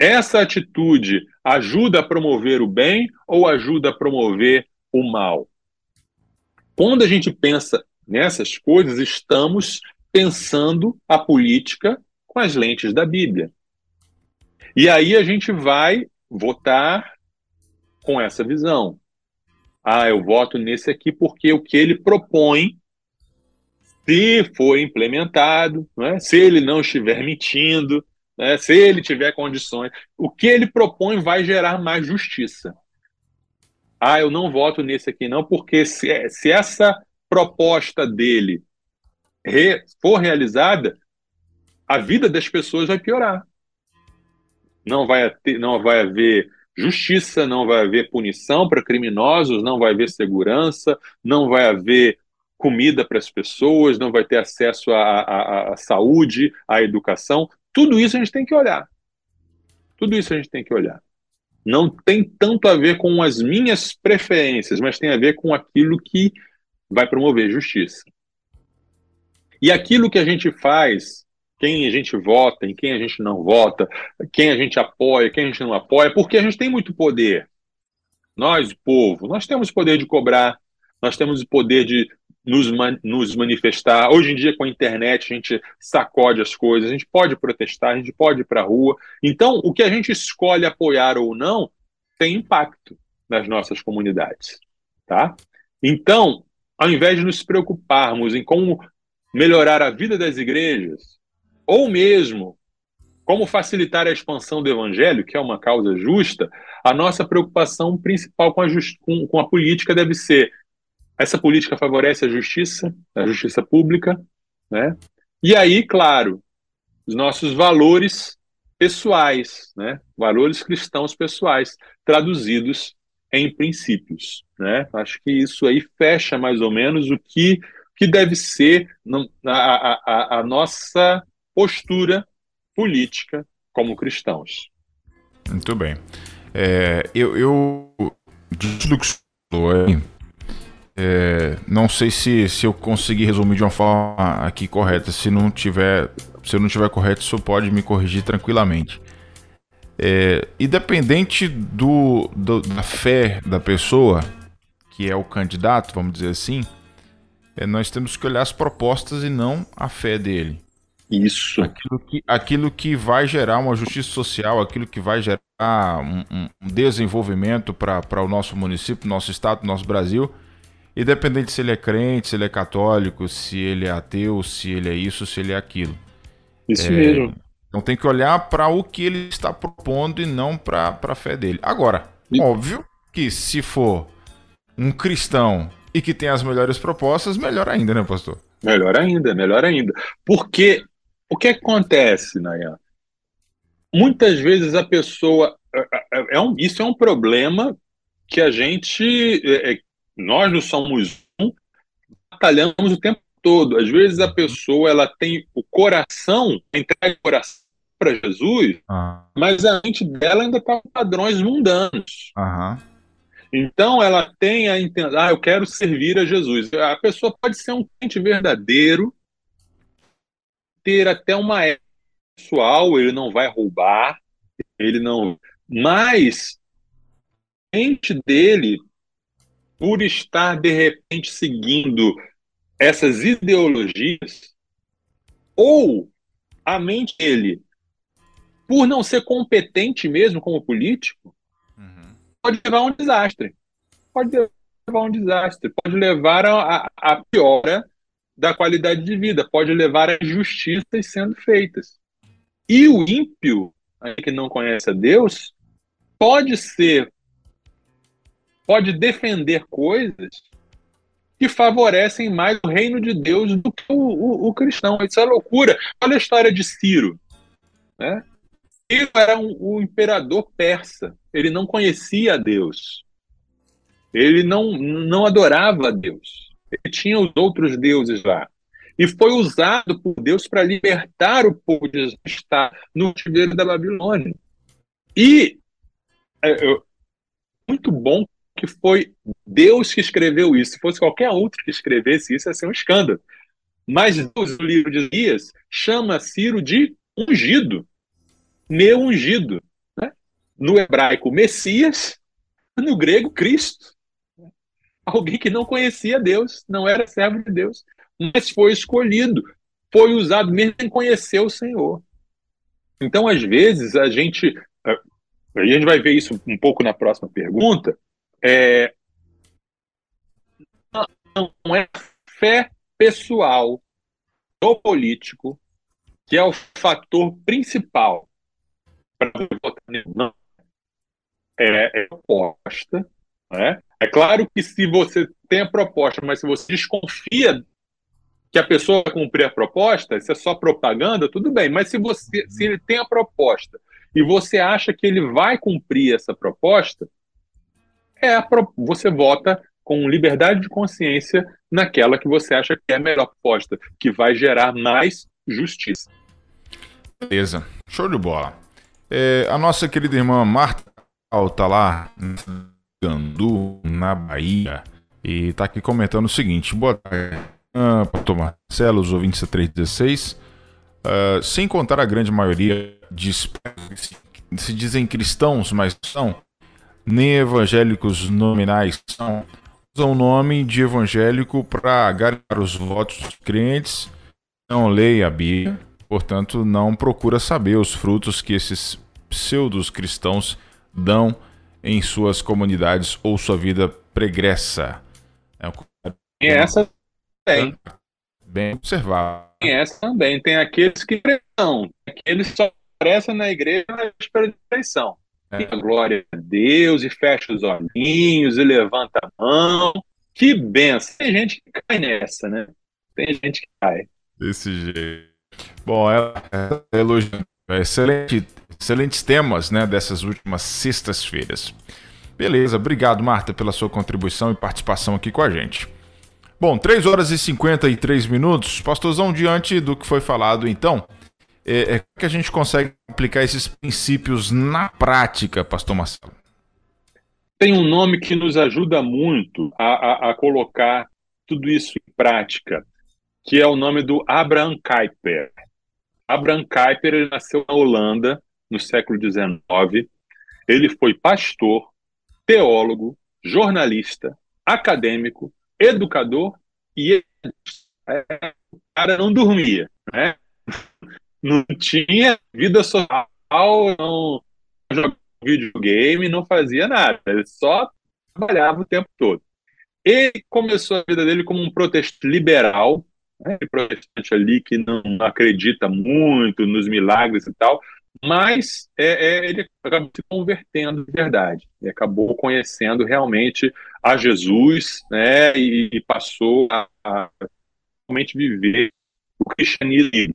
Essa atitude ajuda a promover o bem ou ajuda a promover o mal? Quando a gente pensa nessas coisas, estamos pensando a política com as lentes da Bíblia. E aí a gente vai votar com essa visão. Ah, eu voto nesse aqui porque o que ele propõe, se for implementado, né, se ele não estiver mentindo, né, se ele tiver condições, o que ele propõe vai gerar mais justiça. Ah, eu não voto nesse aqui não, porque se, se essa proposta dele re, for realizada, a vida das pessoas vai piorar não vai, ter, não vai haver justiça, não vai haver punição para criminosos, não vai haver segurança, não vai haver comida para as pessoas, não vai ter acesso à, saúde, à educação. Tudo isso a gente tem que olhar. Tudo isso a gente tem que olhar. Não tem tanto a ver com as minhas preferências, mas tem a ver com aquilo que vai promover justiça. E aquilo que a gente faz quem a gente vota, em quem a gente não vota, quem a gente apoia, quem a gente não apoia, porque a gente tem muito poder. Nós, o povo, nós temos o poder de cobrar, nós temos o poder de nos, man nos manifestar. Hoje em dia, com a internet, a gente sacode as coisas, a gente pode protestar, a gente pode ir para a rua. Então, o que a gente escolhe apoiar ou não tem impacto nas nossas comunidades. Tá? Então, ao invés de nos preocuparmos em como melhorar a vida das igrejas, ou mesmo como facilitar a expansão do evangelho, que é uma causa justa, a nossa preocupação principal com a, com, com a política deve ser: essa política favorece a justiça, a justiça pública, né? E aí, claro, os nossos valores pessoais, né? valores cristãos pessoais, traduzidos em princípios. Né? Acho que isso aí fecha mais ou menos o que, que deve ser a, a, a nossa postura política como cristãos. Muito bem. É, eu, eu do que falou, é, não sei se, se eu consegui resumir de uma forma aqui correta. Se não tiver, se eu não tiver correto, isso pode me corrigir tranquilamente. É, independente do, do, da fé da pessoa, que é o candidato, vamos dizer assim, é, nós temos que olhar as propostas e não a fé dele. Isso. Aquilo que, aquilo que vai gerar uma justiça social, aquilo que vai gerar um, um desenvolvimento para o nosso município, nosso estado, nosso Brasil. Independente se ele é crente, se ele é católico, se ele é ateu, se ele é isso, se ele é aquilo. Isso é, mesmo. Então tem que olhar para o que ele está propondo e não para a fé dele. Agora, e... óbvio que se for um cristão e que tem as melhores propostas, melhor ainda, né, pastor? Melhor ainda, melhor ainda. Porque o que acontece, Nayan? Muitas vezes a pessoa. É, é, é um, isso é um problema que a gente. Nós não somos um, batalhamos o tempo todo. Às vezes a pessoa ela tem o coração, entrega o coração para Jesus, ah. mas a mente dela ainda está com padrões mundanos. Aham. Então ela tem a intenção, ah, eu quero servir a Jesus. A pessoa pode ser um crente verdadeiro, ter até uma pessoal, ele não vai roubar, ele não. Mas a mente dele, por estar de repente seguindo essas ideologias, ou a mente dele, por não ser competente mesmo como político, uhum. pode levar a um desastre. Pode levar a um desastre, pode levar a, a, piora da qualidade de vida, pode levar a injustiças sendo feitas. E o ímpio, que não conhece a Deus, pode ser, pode defender coisas que favorecem mais o reino de Deus do que o, o, o cristão. Isso é loucura. Olha a história de Ciro. Né? Ciro era um, um imperador persa. Ele não conhecia Deus. Ele não, não adorava Deus. Ele tinha os outros deuses lá. E foi usado por Deus para libertar o povo de estar no cativeiro da Babilônia. E é, é, muito bom que foi Deus que escreveu isso. Se fosse qualquer outro que escrevesse isso, ia ser um escândalo. Mas Deus, no livro de Elias, chama Ciro de ungido, meu ungido. Né? No hebraico, Messias, no grego, Cristo alguém que não conhecia Deus, não era servo de Deus, mas foi escolhido, foi usado mesmo sem conhecer o Senhor. Então, às vezes, a gente. A gente vai ver isso um pouco na próxima pergunta. É, não é fé pessoal do político que é o fator principal para votar. É, é proposta, né? É claro que se você tem a proposta, mas se você desconfia que a pessoa vai cumprir a proposta, isso é só propaganda, tudo bem. Mas se você se ele tem a proposta e você acha que ele vai cumprir essa proposta, é a, você vota com liberdade de consciência naquela que você acha que é a melhor proposta, que vai gerar mais justiça. Beleza, show de bola. É, a nossa querida irmã Marta está lá Gandu, na Bahia, e está aqui comentando o seguinte: boa tarde, uh, Pastor Marcelo, os ouvintes da 316. Uh, sem contar a grande maioria de se dizem cristãos, mas são nem evangélicos nominais são usam o nome de evangélico para ganhar os votos dos crentes, não leia a Bíblia, portanto não procura saber os frutos que esses pseudos cristãos dão em suas comunidades ou sua vida pregressa. É um... E essa tem. Bem observado. Tem essa também. Tem aqueles que não. Aqueles que só aparecem na igreja na espera de eleição. É. glória a Deus e fecha os olhinhos e levanta a mão. Que benção. Tem gente que cai nessa, né? Tem gente que cai. Desse jeito. Bom, ela, ela elogiando Excelente, excelentes temas né, dessas últimas sextas-feiras. Beleza, obrigado, Marta, pela sua contribuição e participação aqui com a gente. Bom, 3 horas e 53 minutos. Pastorzão, diante do que foi falado, então, é, é que a gente consegue aplicar esses princípios na prática, Pastor Marcelo? Tem um nome que nos ajuda muito a, a, a colocar tudo isso em prática, que é o nome do Abraham Kuyper. Abraham Kuyper ele nasceu na Holanda no século XIX. Ele foi pastor, teólogo, jornalista, acadêmico, educador e é, o cara não dormia, né? Não tinha vida social, não jogava videogame, não fazia nada, ele só trabalhava o tempo todo. Ele começou a vida dele como um protestante liberal, né? protestante ali que não acredita muito nos milagres e tal, mas é, é, ele acabou se convertendo de verdade. Ele acabou conhecendo realmente a Jesus né, e, e passou a, a, realmente viver o cristianismo.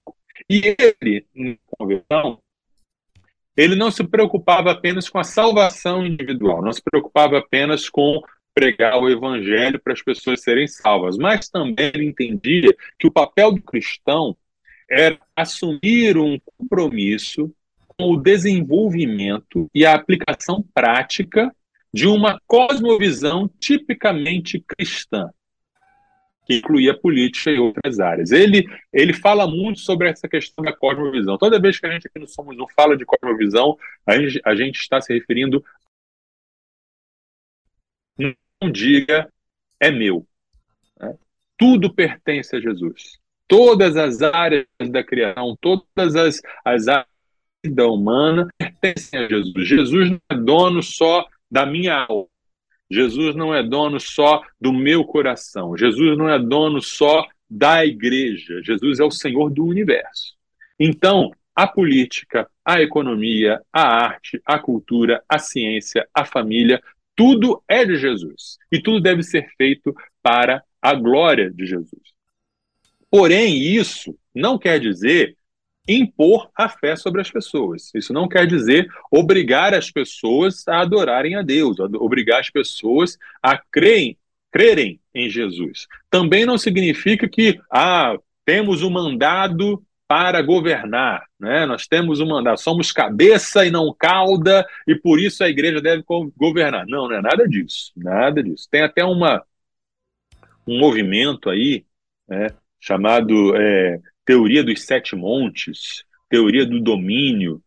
E ele, em conversão, ele não se preocupava apenas com a salvação individual, não se preocupava apenas com pregar o evangelho para as pessoas serem salvas, mas também ele entendia que o papel do cristão era assumir um compromisso com o desenvolvimento e a aplicação prática de uma cosmovisão tipicamente cristã, que incluía política e outras áreas. Ele, ele fala muito sobre essa questão da cosmovisão. Toda vez que a gente aqui no Somos Um fala de cosmovisão, a gente, a gente está se referindo. Não diga é meu. Né? Tudo pertence a Jesus. Todas as áreas da criação, todas as, as áreas vida humana pertencem a Jesus. Jesus não é dono só da minha alma. Jesus não é dono só do meu coração. Jesus não é dono só da igreja. Jesus é o Senhor do universo. Então, a política, a economia, a arte, a cultura, a ciência, a família, tudo é de Jesus. E tudo deve ser feito para a glória de Jesus. Porém, isso não quer dizer impor a fé sobre as pessoas. Isso não quer dizer obrigar as pessoas a adorarem a Deus, obrigar as pessoas a crerem, crerem em Jesus. Também não significa que ah, temos o um mandado para governar, né? Nós temos um mandado, somos cabeça e não cauda e por isso a igreja deve governar. Não, não é nada disso, nada disso. Tem até uma um movimento aí, né, chamado é, teoria dos sete montes, teoria do domínio,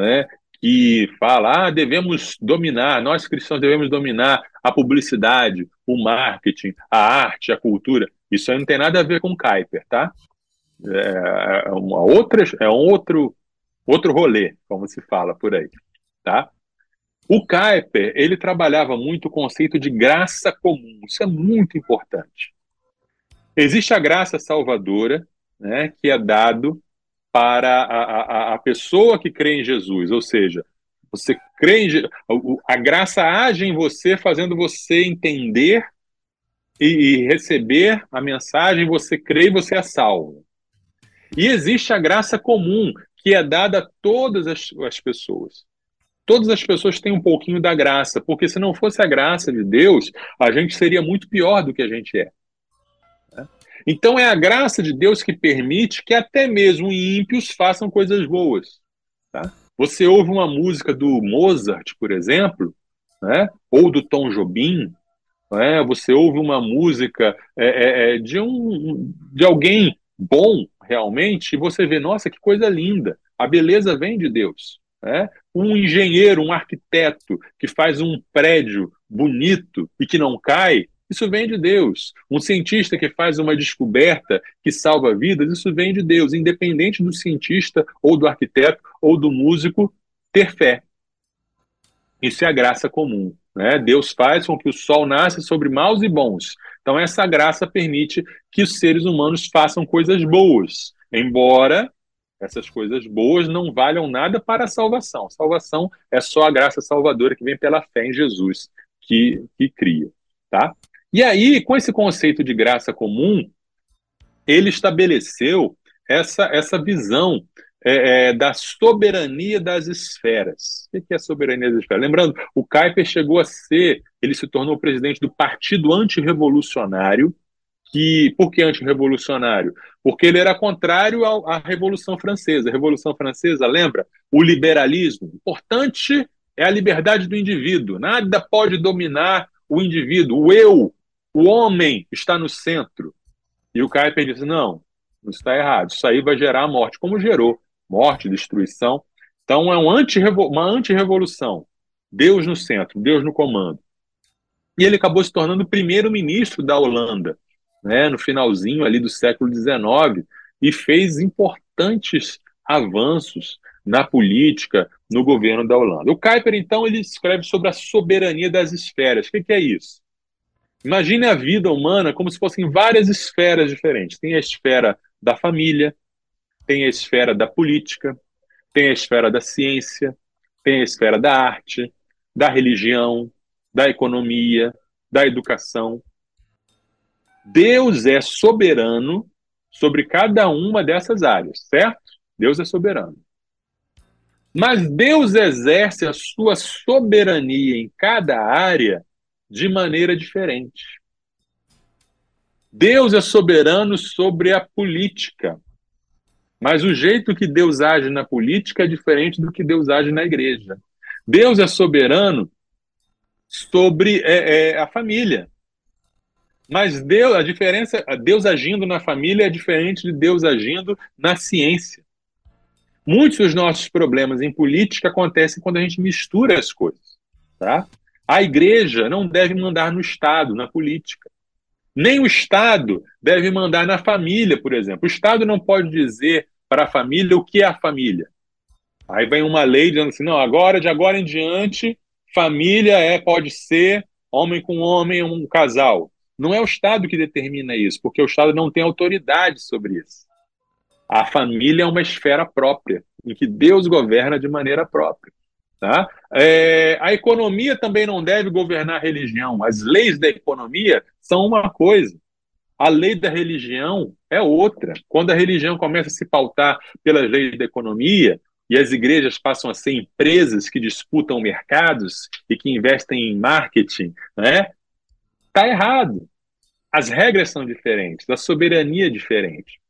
é? que fala, ah, devemos dominar, nós cristãos devemos dominar a publicidade, o marketing, a arte, a cultura. Isso aí não tem nada a ver com Kuiper, tá? É uma outra, é um outro, outro rolê, como se fala por aí, tá? O Kuiper, ele trabalhava muito o conceito de graça comum. Isso é muito importante. Existe a graça salvadora, né, que é dado para a, a, a pessoa que crê em Jesus, ou seja, você crê em a graça age em você, fazendo você entender e, e receber a mensagem, você crê e você é salvo. E existe a graça comum, que é dada a todas as, as pessoas. Todas as pessoas têm um pouquinho da graça, porque se não fosse a graça de Deus, a gente seria muito pior do que a gente é. Então é a graça de Deus que permite que até mesmo ímpios façam coisas boas. Tá? Você ouve uma música do Mozart, por exemplo, né? ou do Tom Jobim, né? você ouve uma música é, é, é, de, um, de alguém bom, realmente, e você vê, nossa, que coisa linda, a beleza vem de Deus. Né? Um engenheiro, um arquiteto que faz um prédio bonito e que não cai, isso vem de Deus. Um cientista que faz uma descoberta que salva vidas, isso vem de Deus, independente do cientista ou do arquiteto ou do músico ter fé. Isso é a graça comum. Né? Deus faz com que o sol nasça sobre maus e bons. Então, essa graça permite que os seres humanos façam coisas boas, embora essas coisas boas não valham nada para a salvação. Salvação é só a graça salvadora que vem pela fé em Jesus que, que cria. Tá? E aí, com esse conceito de graça comum, ele estabeleceu essa, essa visão é, é, da soberania das esferas. O que é a soberania das esferas? Lembrando, o Kuyper chegou a ser, ele se tornou presidente do Partido Antirrevolucionário, que por que antirrevolucionário? Porque ele era contrário à Revolução Francesa. A Revolução Francesa, lembra? O liberalismo. Importante é a liberdade do indivíduo. Nada pode dominar o indivíduo. O eu, o homem, está no centro. E o Kuyper disse: não, isso está errado. Isso aí vai gerar a morte, como gerou morte, destruição. Então é um anti uma antirrevolução. Deus no centro, Deus no comando. E ele acabou se tornando primeiro-ministro da Holanda né, no finalzinho ali do século XIX, e fez importantes avanços na política, no governo da Holanda. O Kuyper, então, ele escreve sobre a soberania das esferas. O que, que é isso? Imagine a vida humana como se fossem várias esferas diferentes. Tem a esfera da família, tem a esfera da política, tem a esfera da ciência, tem a esfera da arte, da religião, da economia, da educação. Deus é soberano sobre cada uma dessas áreas, certo? Deus é soberano. Mas Deus exerce a sua soberania em cada área de maneira diferente. Deus é soberano sobre a política, mas o jeito que Deus age na política é diferente do que Deus age na igreja. Deus é soberano sobre é, é, a família, mas Deus, a diferença, Deus agindo na família é diferente de Deus agindo na ciência. Muitos dos nossos problemas em política acontecem quando a gente mistura as coisas, tá? A igreja não deve mandar no Estado, na política. Nem o Estado deve mandar na família, por exemplo. O Estado não pode dizer para a família o que é a família. Aí vem uma lei dizendo assim: não, agora, de agora em diante, família é pode ser homem com homem, um casal. Não é o Estado que determina isso, porque o Estado não tem autoridade sobre isso. A família é uma esfera própria, em que Deus governa de maneira própria. Tá? É, a economia também não deve governar a religião. As leis da economia são uma coisa. A lei da religião é outra. Quando a religião começa a se pautar pelas leis da economia e as igrejas passam a ser empresas que disputam mercados e que investem em marketing, né? Está errado. As regras são diferentes, a soberania é diferente.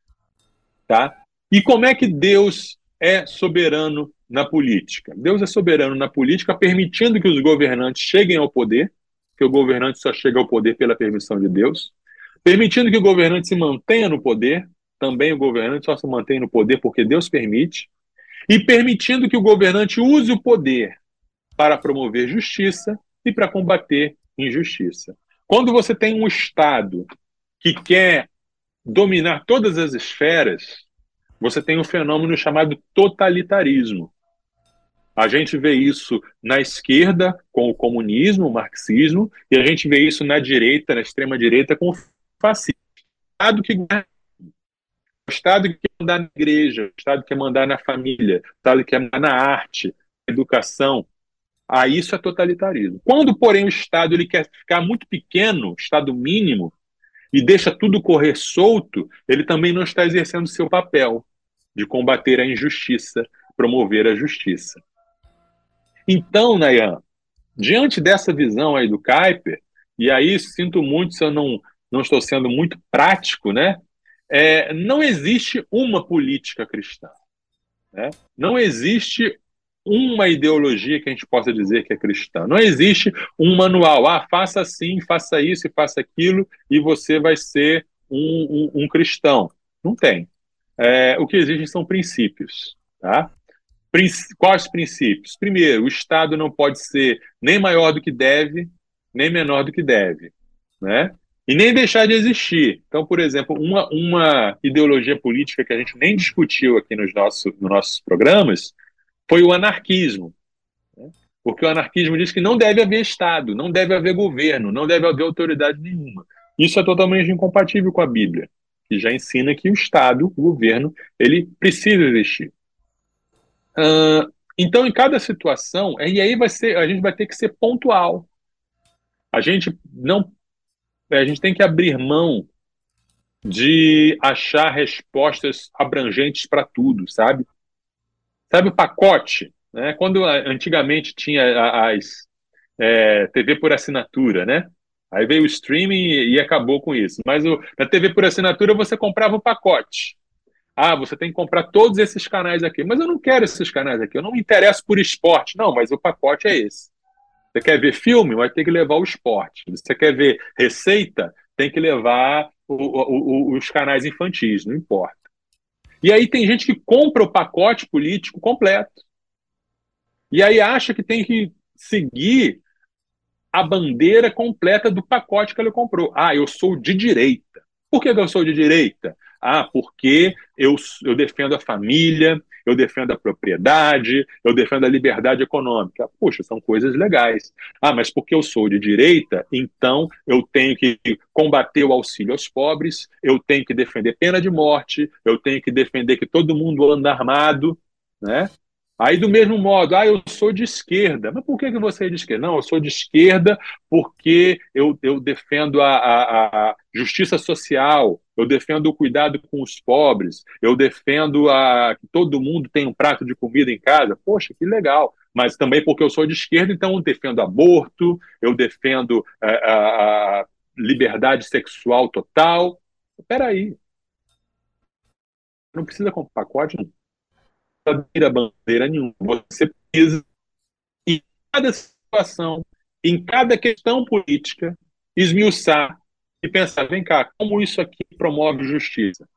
Tá? E como é que Deus é soberano na política? Deus é soberano na política, permitindo que os governantes cheguem ao poder, que o governante só chega ao poder pela permissão de Deus, permitindo que o governante se mantenha no poder, também o governante só se mantém no poder porque Deus permite, e permitindo que o governante use o poder para promover justiça e para combater injustiça. Quando você tem um Estado que quer dominar todas as esferas, você tem um fenômeno chamado totalitarismo. A gente vê isso na esquerda com o comunismo, o marxismo, e a gente vê isso na direita, na extrema direita, com o fascismo. O Estado que o Estado que quer mandar na igreja, o Estado que quer mandar na família, o Estado que quer mandar na arte, na educação, a isso é totalitarismo. Quando, porém, o Estado ele quer ficar muito pequeno, Estado mínimo, e deixa tudo correr solto, ele também não está exercendo seu papel de combater a injustiça, promover a justiça. Então, Nayan, diante dessa visão aí do Kuiper, e aí sinto muito se eu não, não estou sendo muito prático, né? É, não existe uma política cristã. Né? Não existe uma ideologia que a gente possa dizer que é cristã. Não existe um manual, ah, faça assim, faça isso e faça aquilo, e você vai ser um, um, um cristão. Não tem. É, o que existe são princípios. Tá? Quais princípios? Primeiro, o Estado não pode ser nem maior do que deve, nem menor do que deve. Né? E nem deixar de existir. Então, por exemplo, uma, uma ideologia política que a gente nem discutiu aqui nos, nosso, nos nossos programas foi o anarquismo. Né? Porque o anarquismo diz que não deve haver Estado, não deve haver governo, não deve haver autoridade nenhuma. Isso é totalmente incompatível com a Bíblia, que já ensina que o Estado, o governo, ele precisa existir. Então, em cada situação, e aí vai ser, a gente vai ter que ser pontual. A gente não, a gente tem que abrir mão de achar respostas abrangentes para tudo, sabe? Sabe o pacote? Né? Quando antigamente tinha as é, TV por assinatura, né? Aí veio o streaming e acabou com isso. Mas o, na TV por assinatura você comprava o pacote. Ah, você tem que comprar todos esses canais aqui. Mas eu não quero esses canais aqui. Eu não me interesso por esporte. Não, mas o pacote é esse. Você quer ver filme? Vai ter que levar o esporte. Você quer ver receita? Tem que levar o, o, os canais infantis. Não importa. E aí tem gente que compra o pacote político completo. E aí acha que tem que seguir a bandeira completa do pacote que ele comprou. Ah, eu sou de direita. Por que eu sou de direita? Ah, porque eu, eu defendo a família, eu defendo a propriedade, eu defendo a liberdade econômica. Puxa, são coisas legais. Ah, mas porque eu sou de direita, então eu tenho que combater o auxílio aos pobres, eu tenho que defender pena de morte, eu tenho que defender que todo mundo anda armado, né? Aí, do mesmo modo, ah, eu sou de esquerda. Mas por que, que você é de esquerda? Não, eu sou de esquerda porque eu, eu defendo a, a, a justiça social, eu defendo o cuidado com os pobres, eu defendo a, que todo mundo tenha um prato de comida em casa. Poxa, que legal. Mas também porque eu sou de esquerda, então eu defendo aborto, eu defendo a, é, a, a liberdade sexual total. Espera aí. Não precisa comprar pacote, não bandeira, bandeira nenhuma. Você precisa, em cada situação, em cada questão política, esmiuçar e pensar: vem cá, como isso aqui promove justiça?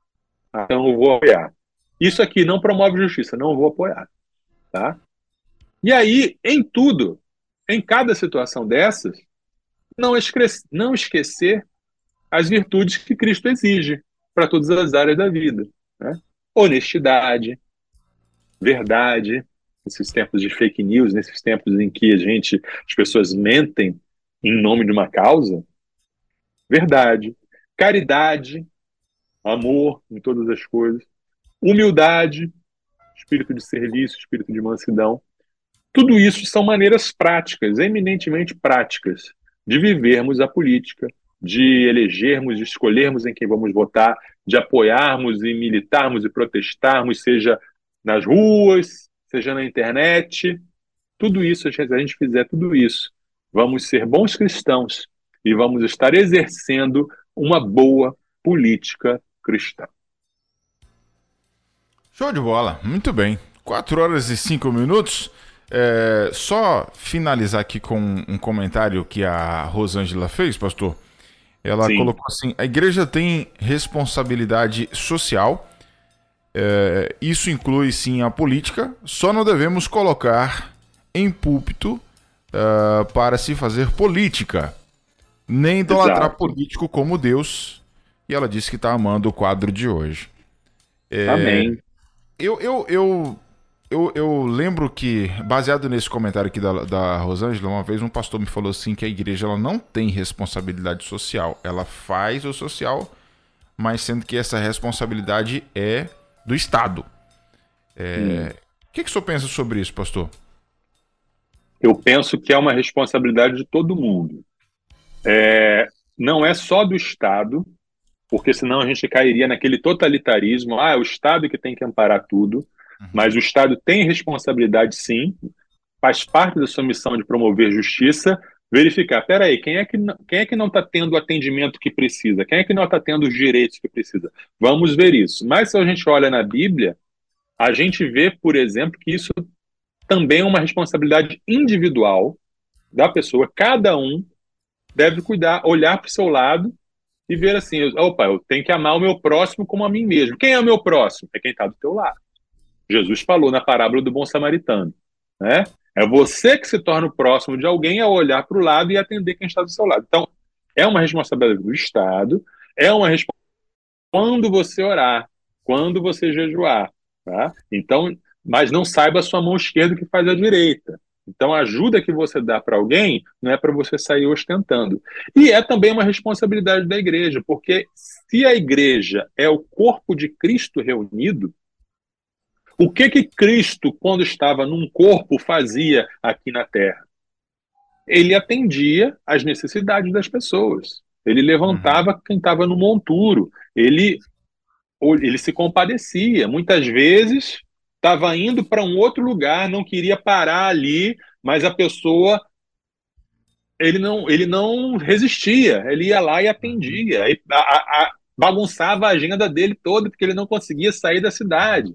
Ah, então eu vou apoiar. Isso aqui não promove justiça, não vou apoiar. Tá? E aí, em tudo, em cada situação dessas, não, não esquecer as virtudes que Cristo exige para todas as áreas da vida. Né? Honestidade, verdade, nesses tempos de fake news, nesses tempos em que a gente, as pessoas mentem em nome de uma causa, verdade, caridade, amor em todas as coisas, humildade, espírito de serviço, espírito de mansidão. Tudo isso são maneiras práticas, eminentemente práticas, de vivermos a política, de elegermos, de escolhermos em quem vamos votar, de apoiarmos e militarmos e protestarmos, seja nas ruas, seja na internet, tudo isso, se a gente fizer tudo isso, vamos ser bons cristãos e vamos estar exercendo uma boa política cristã. Show de bola, muito bem. 4 horas e 5 minutos. É, só finalizar aqui com um comentário que a Rosângela fez, pastor. Ela Sim. colocou assim: a igreja tem responsabilidade social é, isso inclui sim a política, só não devemos colocar em púlpito uh, para se fazer política, nem idolatrar Exato. político como Deus. E ela disse que está amando o quadro de hoje. É, Amém. Eu, eu, eu, eu, eu lembro que, baseado nesse comentário aqui da, da Rosângela, uma vez um pastor me falou assim que a igreja ela não tem responsabilidade social. Ela faz o social, mas sendo que essa responsabilidade é do Estado. É... Hum. O que, que o senhor pensa sobre isso, pastor? Eu penso que é uma responsabilidade de todo mundo. É... Não é só do Estado, porque senão a gente cairia naquele totalitarismo. Ah, é o Estado que tem que amparar tudo. Uhum. Mas o Estado tem responsabilidade, sim, faz parte da sua missão de promover justiça, verificar, peraí, quem é que não, quem é que não está tendo o atendimento que precisa? Quem é que não está tendo os direitos que precisa? Vamos ver isso. Mas se a gente olha na Bíblia, a gente vê, por exemplo, que isso também é uma responsabilidade individual da pessoa. Cada um deve cuidar, olhar para o seu lado e ver assim, opa, eu tenho que amar o meu próximo como a mim mesmo. Quem é o meu próximo? É quem está do teu lado. Jesus falou na parábola do bom samaritano, né? É você que se torna o próximo de alguém a olhar para o lado e atender quem está do seu lado. Então, é uma responsabilidade do Estado, é uma responsabilidade quando você orar, quando você jejuar. Tá? Então, mas não saiba a sua mão esquerda que faz a direita. Então, a ajuda que você dá para alguém não é para você sair ostentando. E é também uma responsabilidade da igreja, porque se a igreja é o corpo de Cristo reunido, o que que Cristo, quando estava num corpo, fazia aqui na Terra? Ele atendia às necessidades das pessoas. Ele levantava uhum. quem estava no monturo. Ele, ele se compadecia. Muitas vezes estava indo para um outro lugar, não queria parar ali, mas a pessoa ele não, ele não resistia, ele ia lá e atendia, e a, a, bagunçava a agenda dele toda, porque ele não conseguia sair da cidade.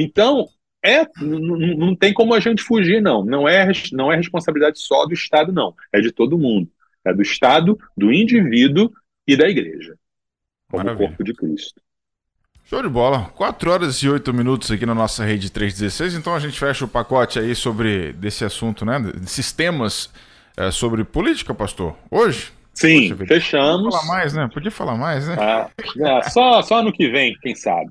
Então, é, não, tem como a gente fugir, não. Não é, não é responsabilidade só do Estado, não. É de todo mundo. É do Estado, do indivíduo e da igreja, como Maravilha. corpo de Cristo. Show de bola. 4 horas e 8 minutos aqui na nossa rede 316. Então a gente fecha o pacote aí sobre desse assunto, né? Desses temas é, sobre política, pastor. Hoje? Sim, Poxa, fechamos. Podia falar mais, né? Podia falar mais, né? Ah, é, só, só ano que vem, quem sabe.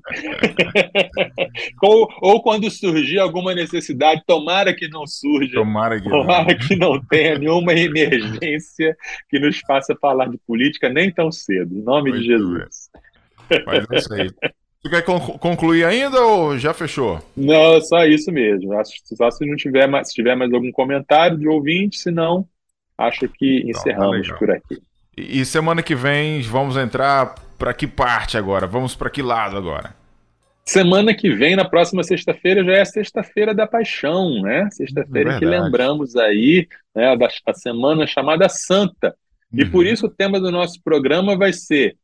ou, ou quando surgir alguma necessidade, tomara que não surja. Tomara que, tomara não. que não tenha nenhuma emergência que nos faça falar de política nem tão cedo. Em nome Muito de Jesus. Bem. Mas é isso aí. Tu quer concluir ainda ou já fechou? Não, só isso mesmo. Só se não tiver mais, se tiver mais algum comentário de ouvinte, se não, acho que tá encerramos tá por aqui. E, e semana que vem vamos entrar para que parte agora? Vamos para que lado agora? Semana que vem, na próxima sexta-feira, já é sexta-feira da paixão, né? Sexta-feira é que lembramos aí né, da, da semana chamada Santa. E uhum. por isso o tema do nosso programa vai ser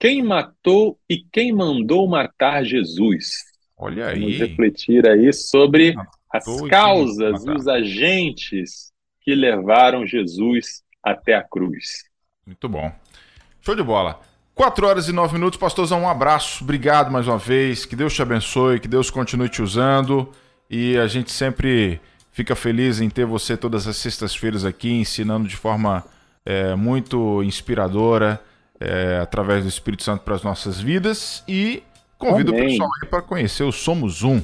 quem matou e quem mandou matar Jesus? Olha aí. Vamos refletir aí sobre as causas, os agentes que levaram Jesus até a cruz. Muito bom. Show de bola. 4 horas e 9 minutos, pastorzão, um abraço. Obrigado mais uma vez. Que Deus te abençoe, que Deus continue te usando. E a gente sempre fica feliz em ter você todas as sextas-feiras aqui, ensinando de forma é, muito inspiradora é, através do Espírito Santo para as nossas vidas e convido Amém. o pessoal aí para conhecer o Somos Um.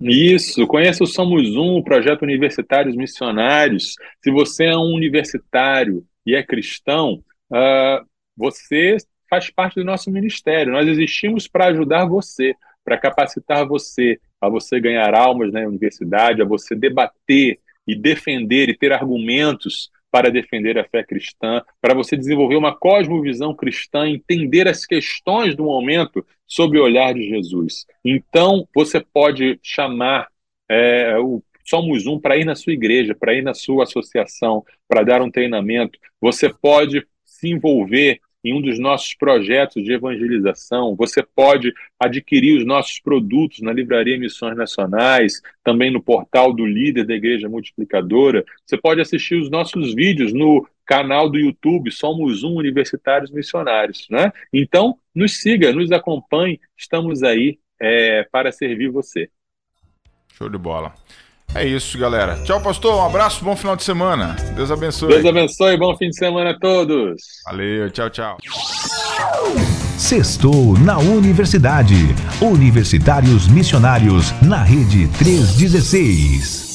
Isso, conheça o Somos Um, o projeto Universitários Missionários. Se você é um universitário e é cristão, uh, você faz parte do nosso ministério. Nós existimos para ajudar você, para capacitar você, a você ganhar almas na universidade, a você debater e defender e ter argumentos para defender a fé cristã, para você desenvolver uma cosmovisão cristã, entender as questões do momento sob o olhar de Jesus. Então, você pode chamar é, o Somos Um para ir na sua igreja, para ir na sua associação, para dar um treinamento. Você pode se envolver em um dos nossos projetos de evangelização. Você pode adquirir os nossos produtos na Livraria Missões Nacionais, também no portal do líder da Igreja Multiplicadora. Você pode assistir os nossos vídeos no canal do YouTube Somos Um Universitários Missionários. Né? Então, nos siga, nos acompanhe, estamos aí é, para servir você. Show de bola. É isso, galera. Tchau, pastor. Um abraço, bom final de semana. Deus abençoe. Deus abençoe, bom fim de semana a todos. Valeu, tchau, tchau. Sextou na Universidade. Universitários Missionários na Rede 316.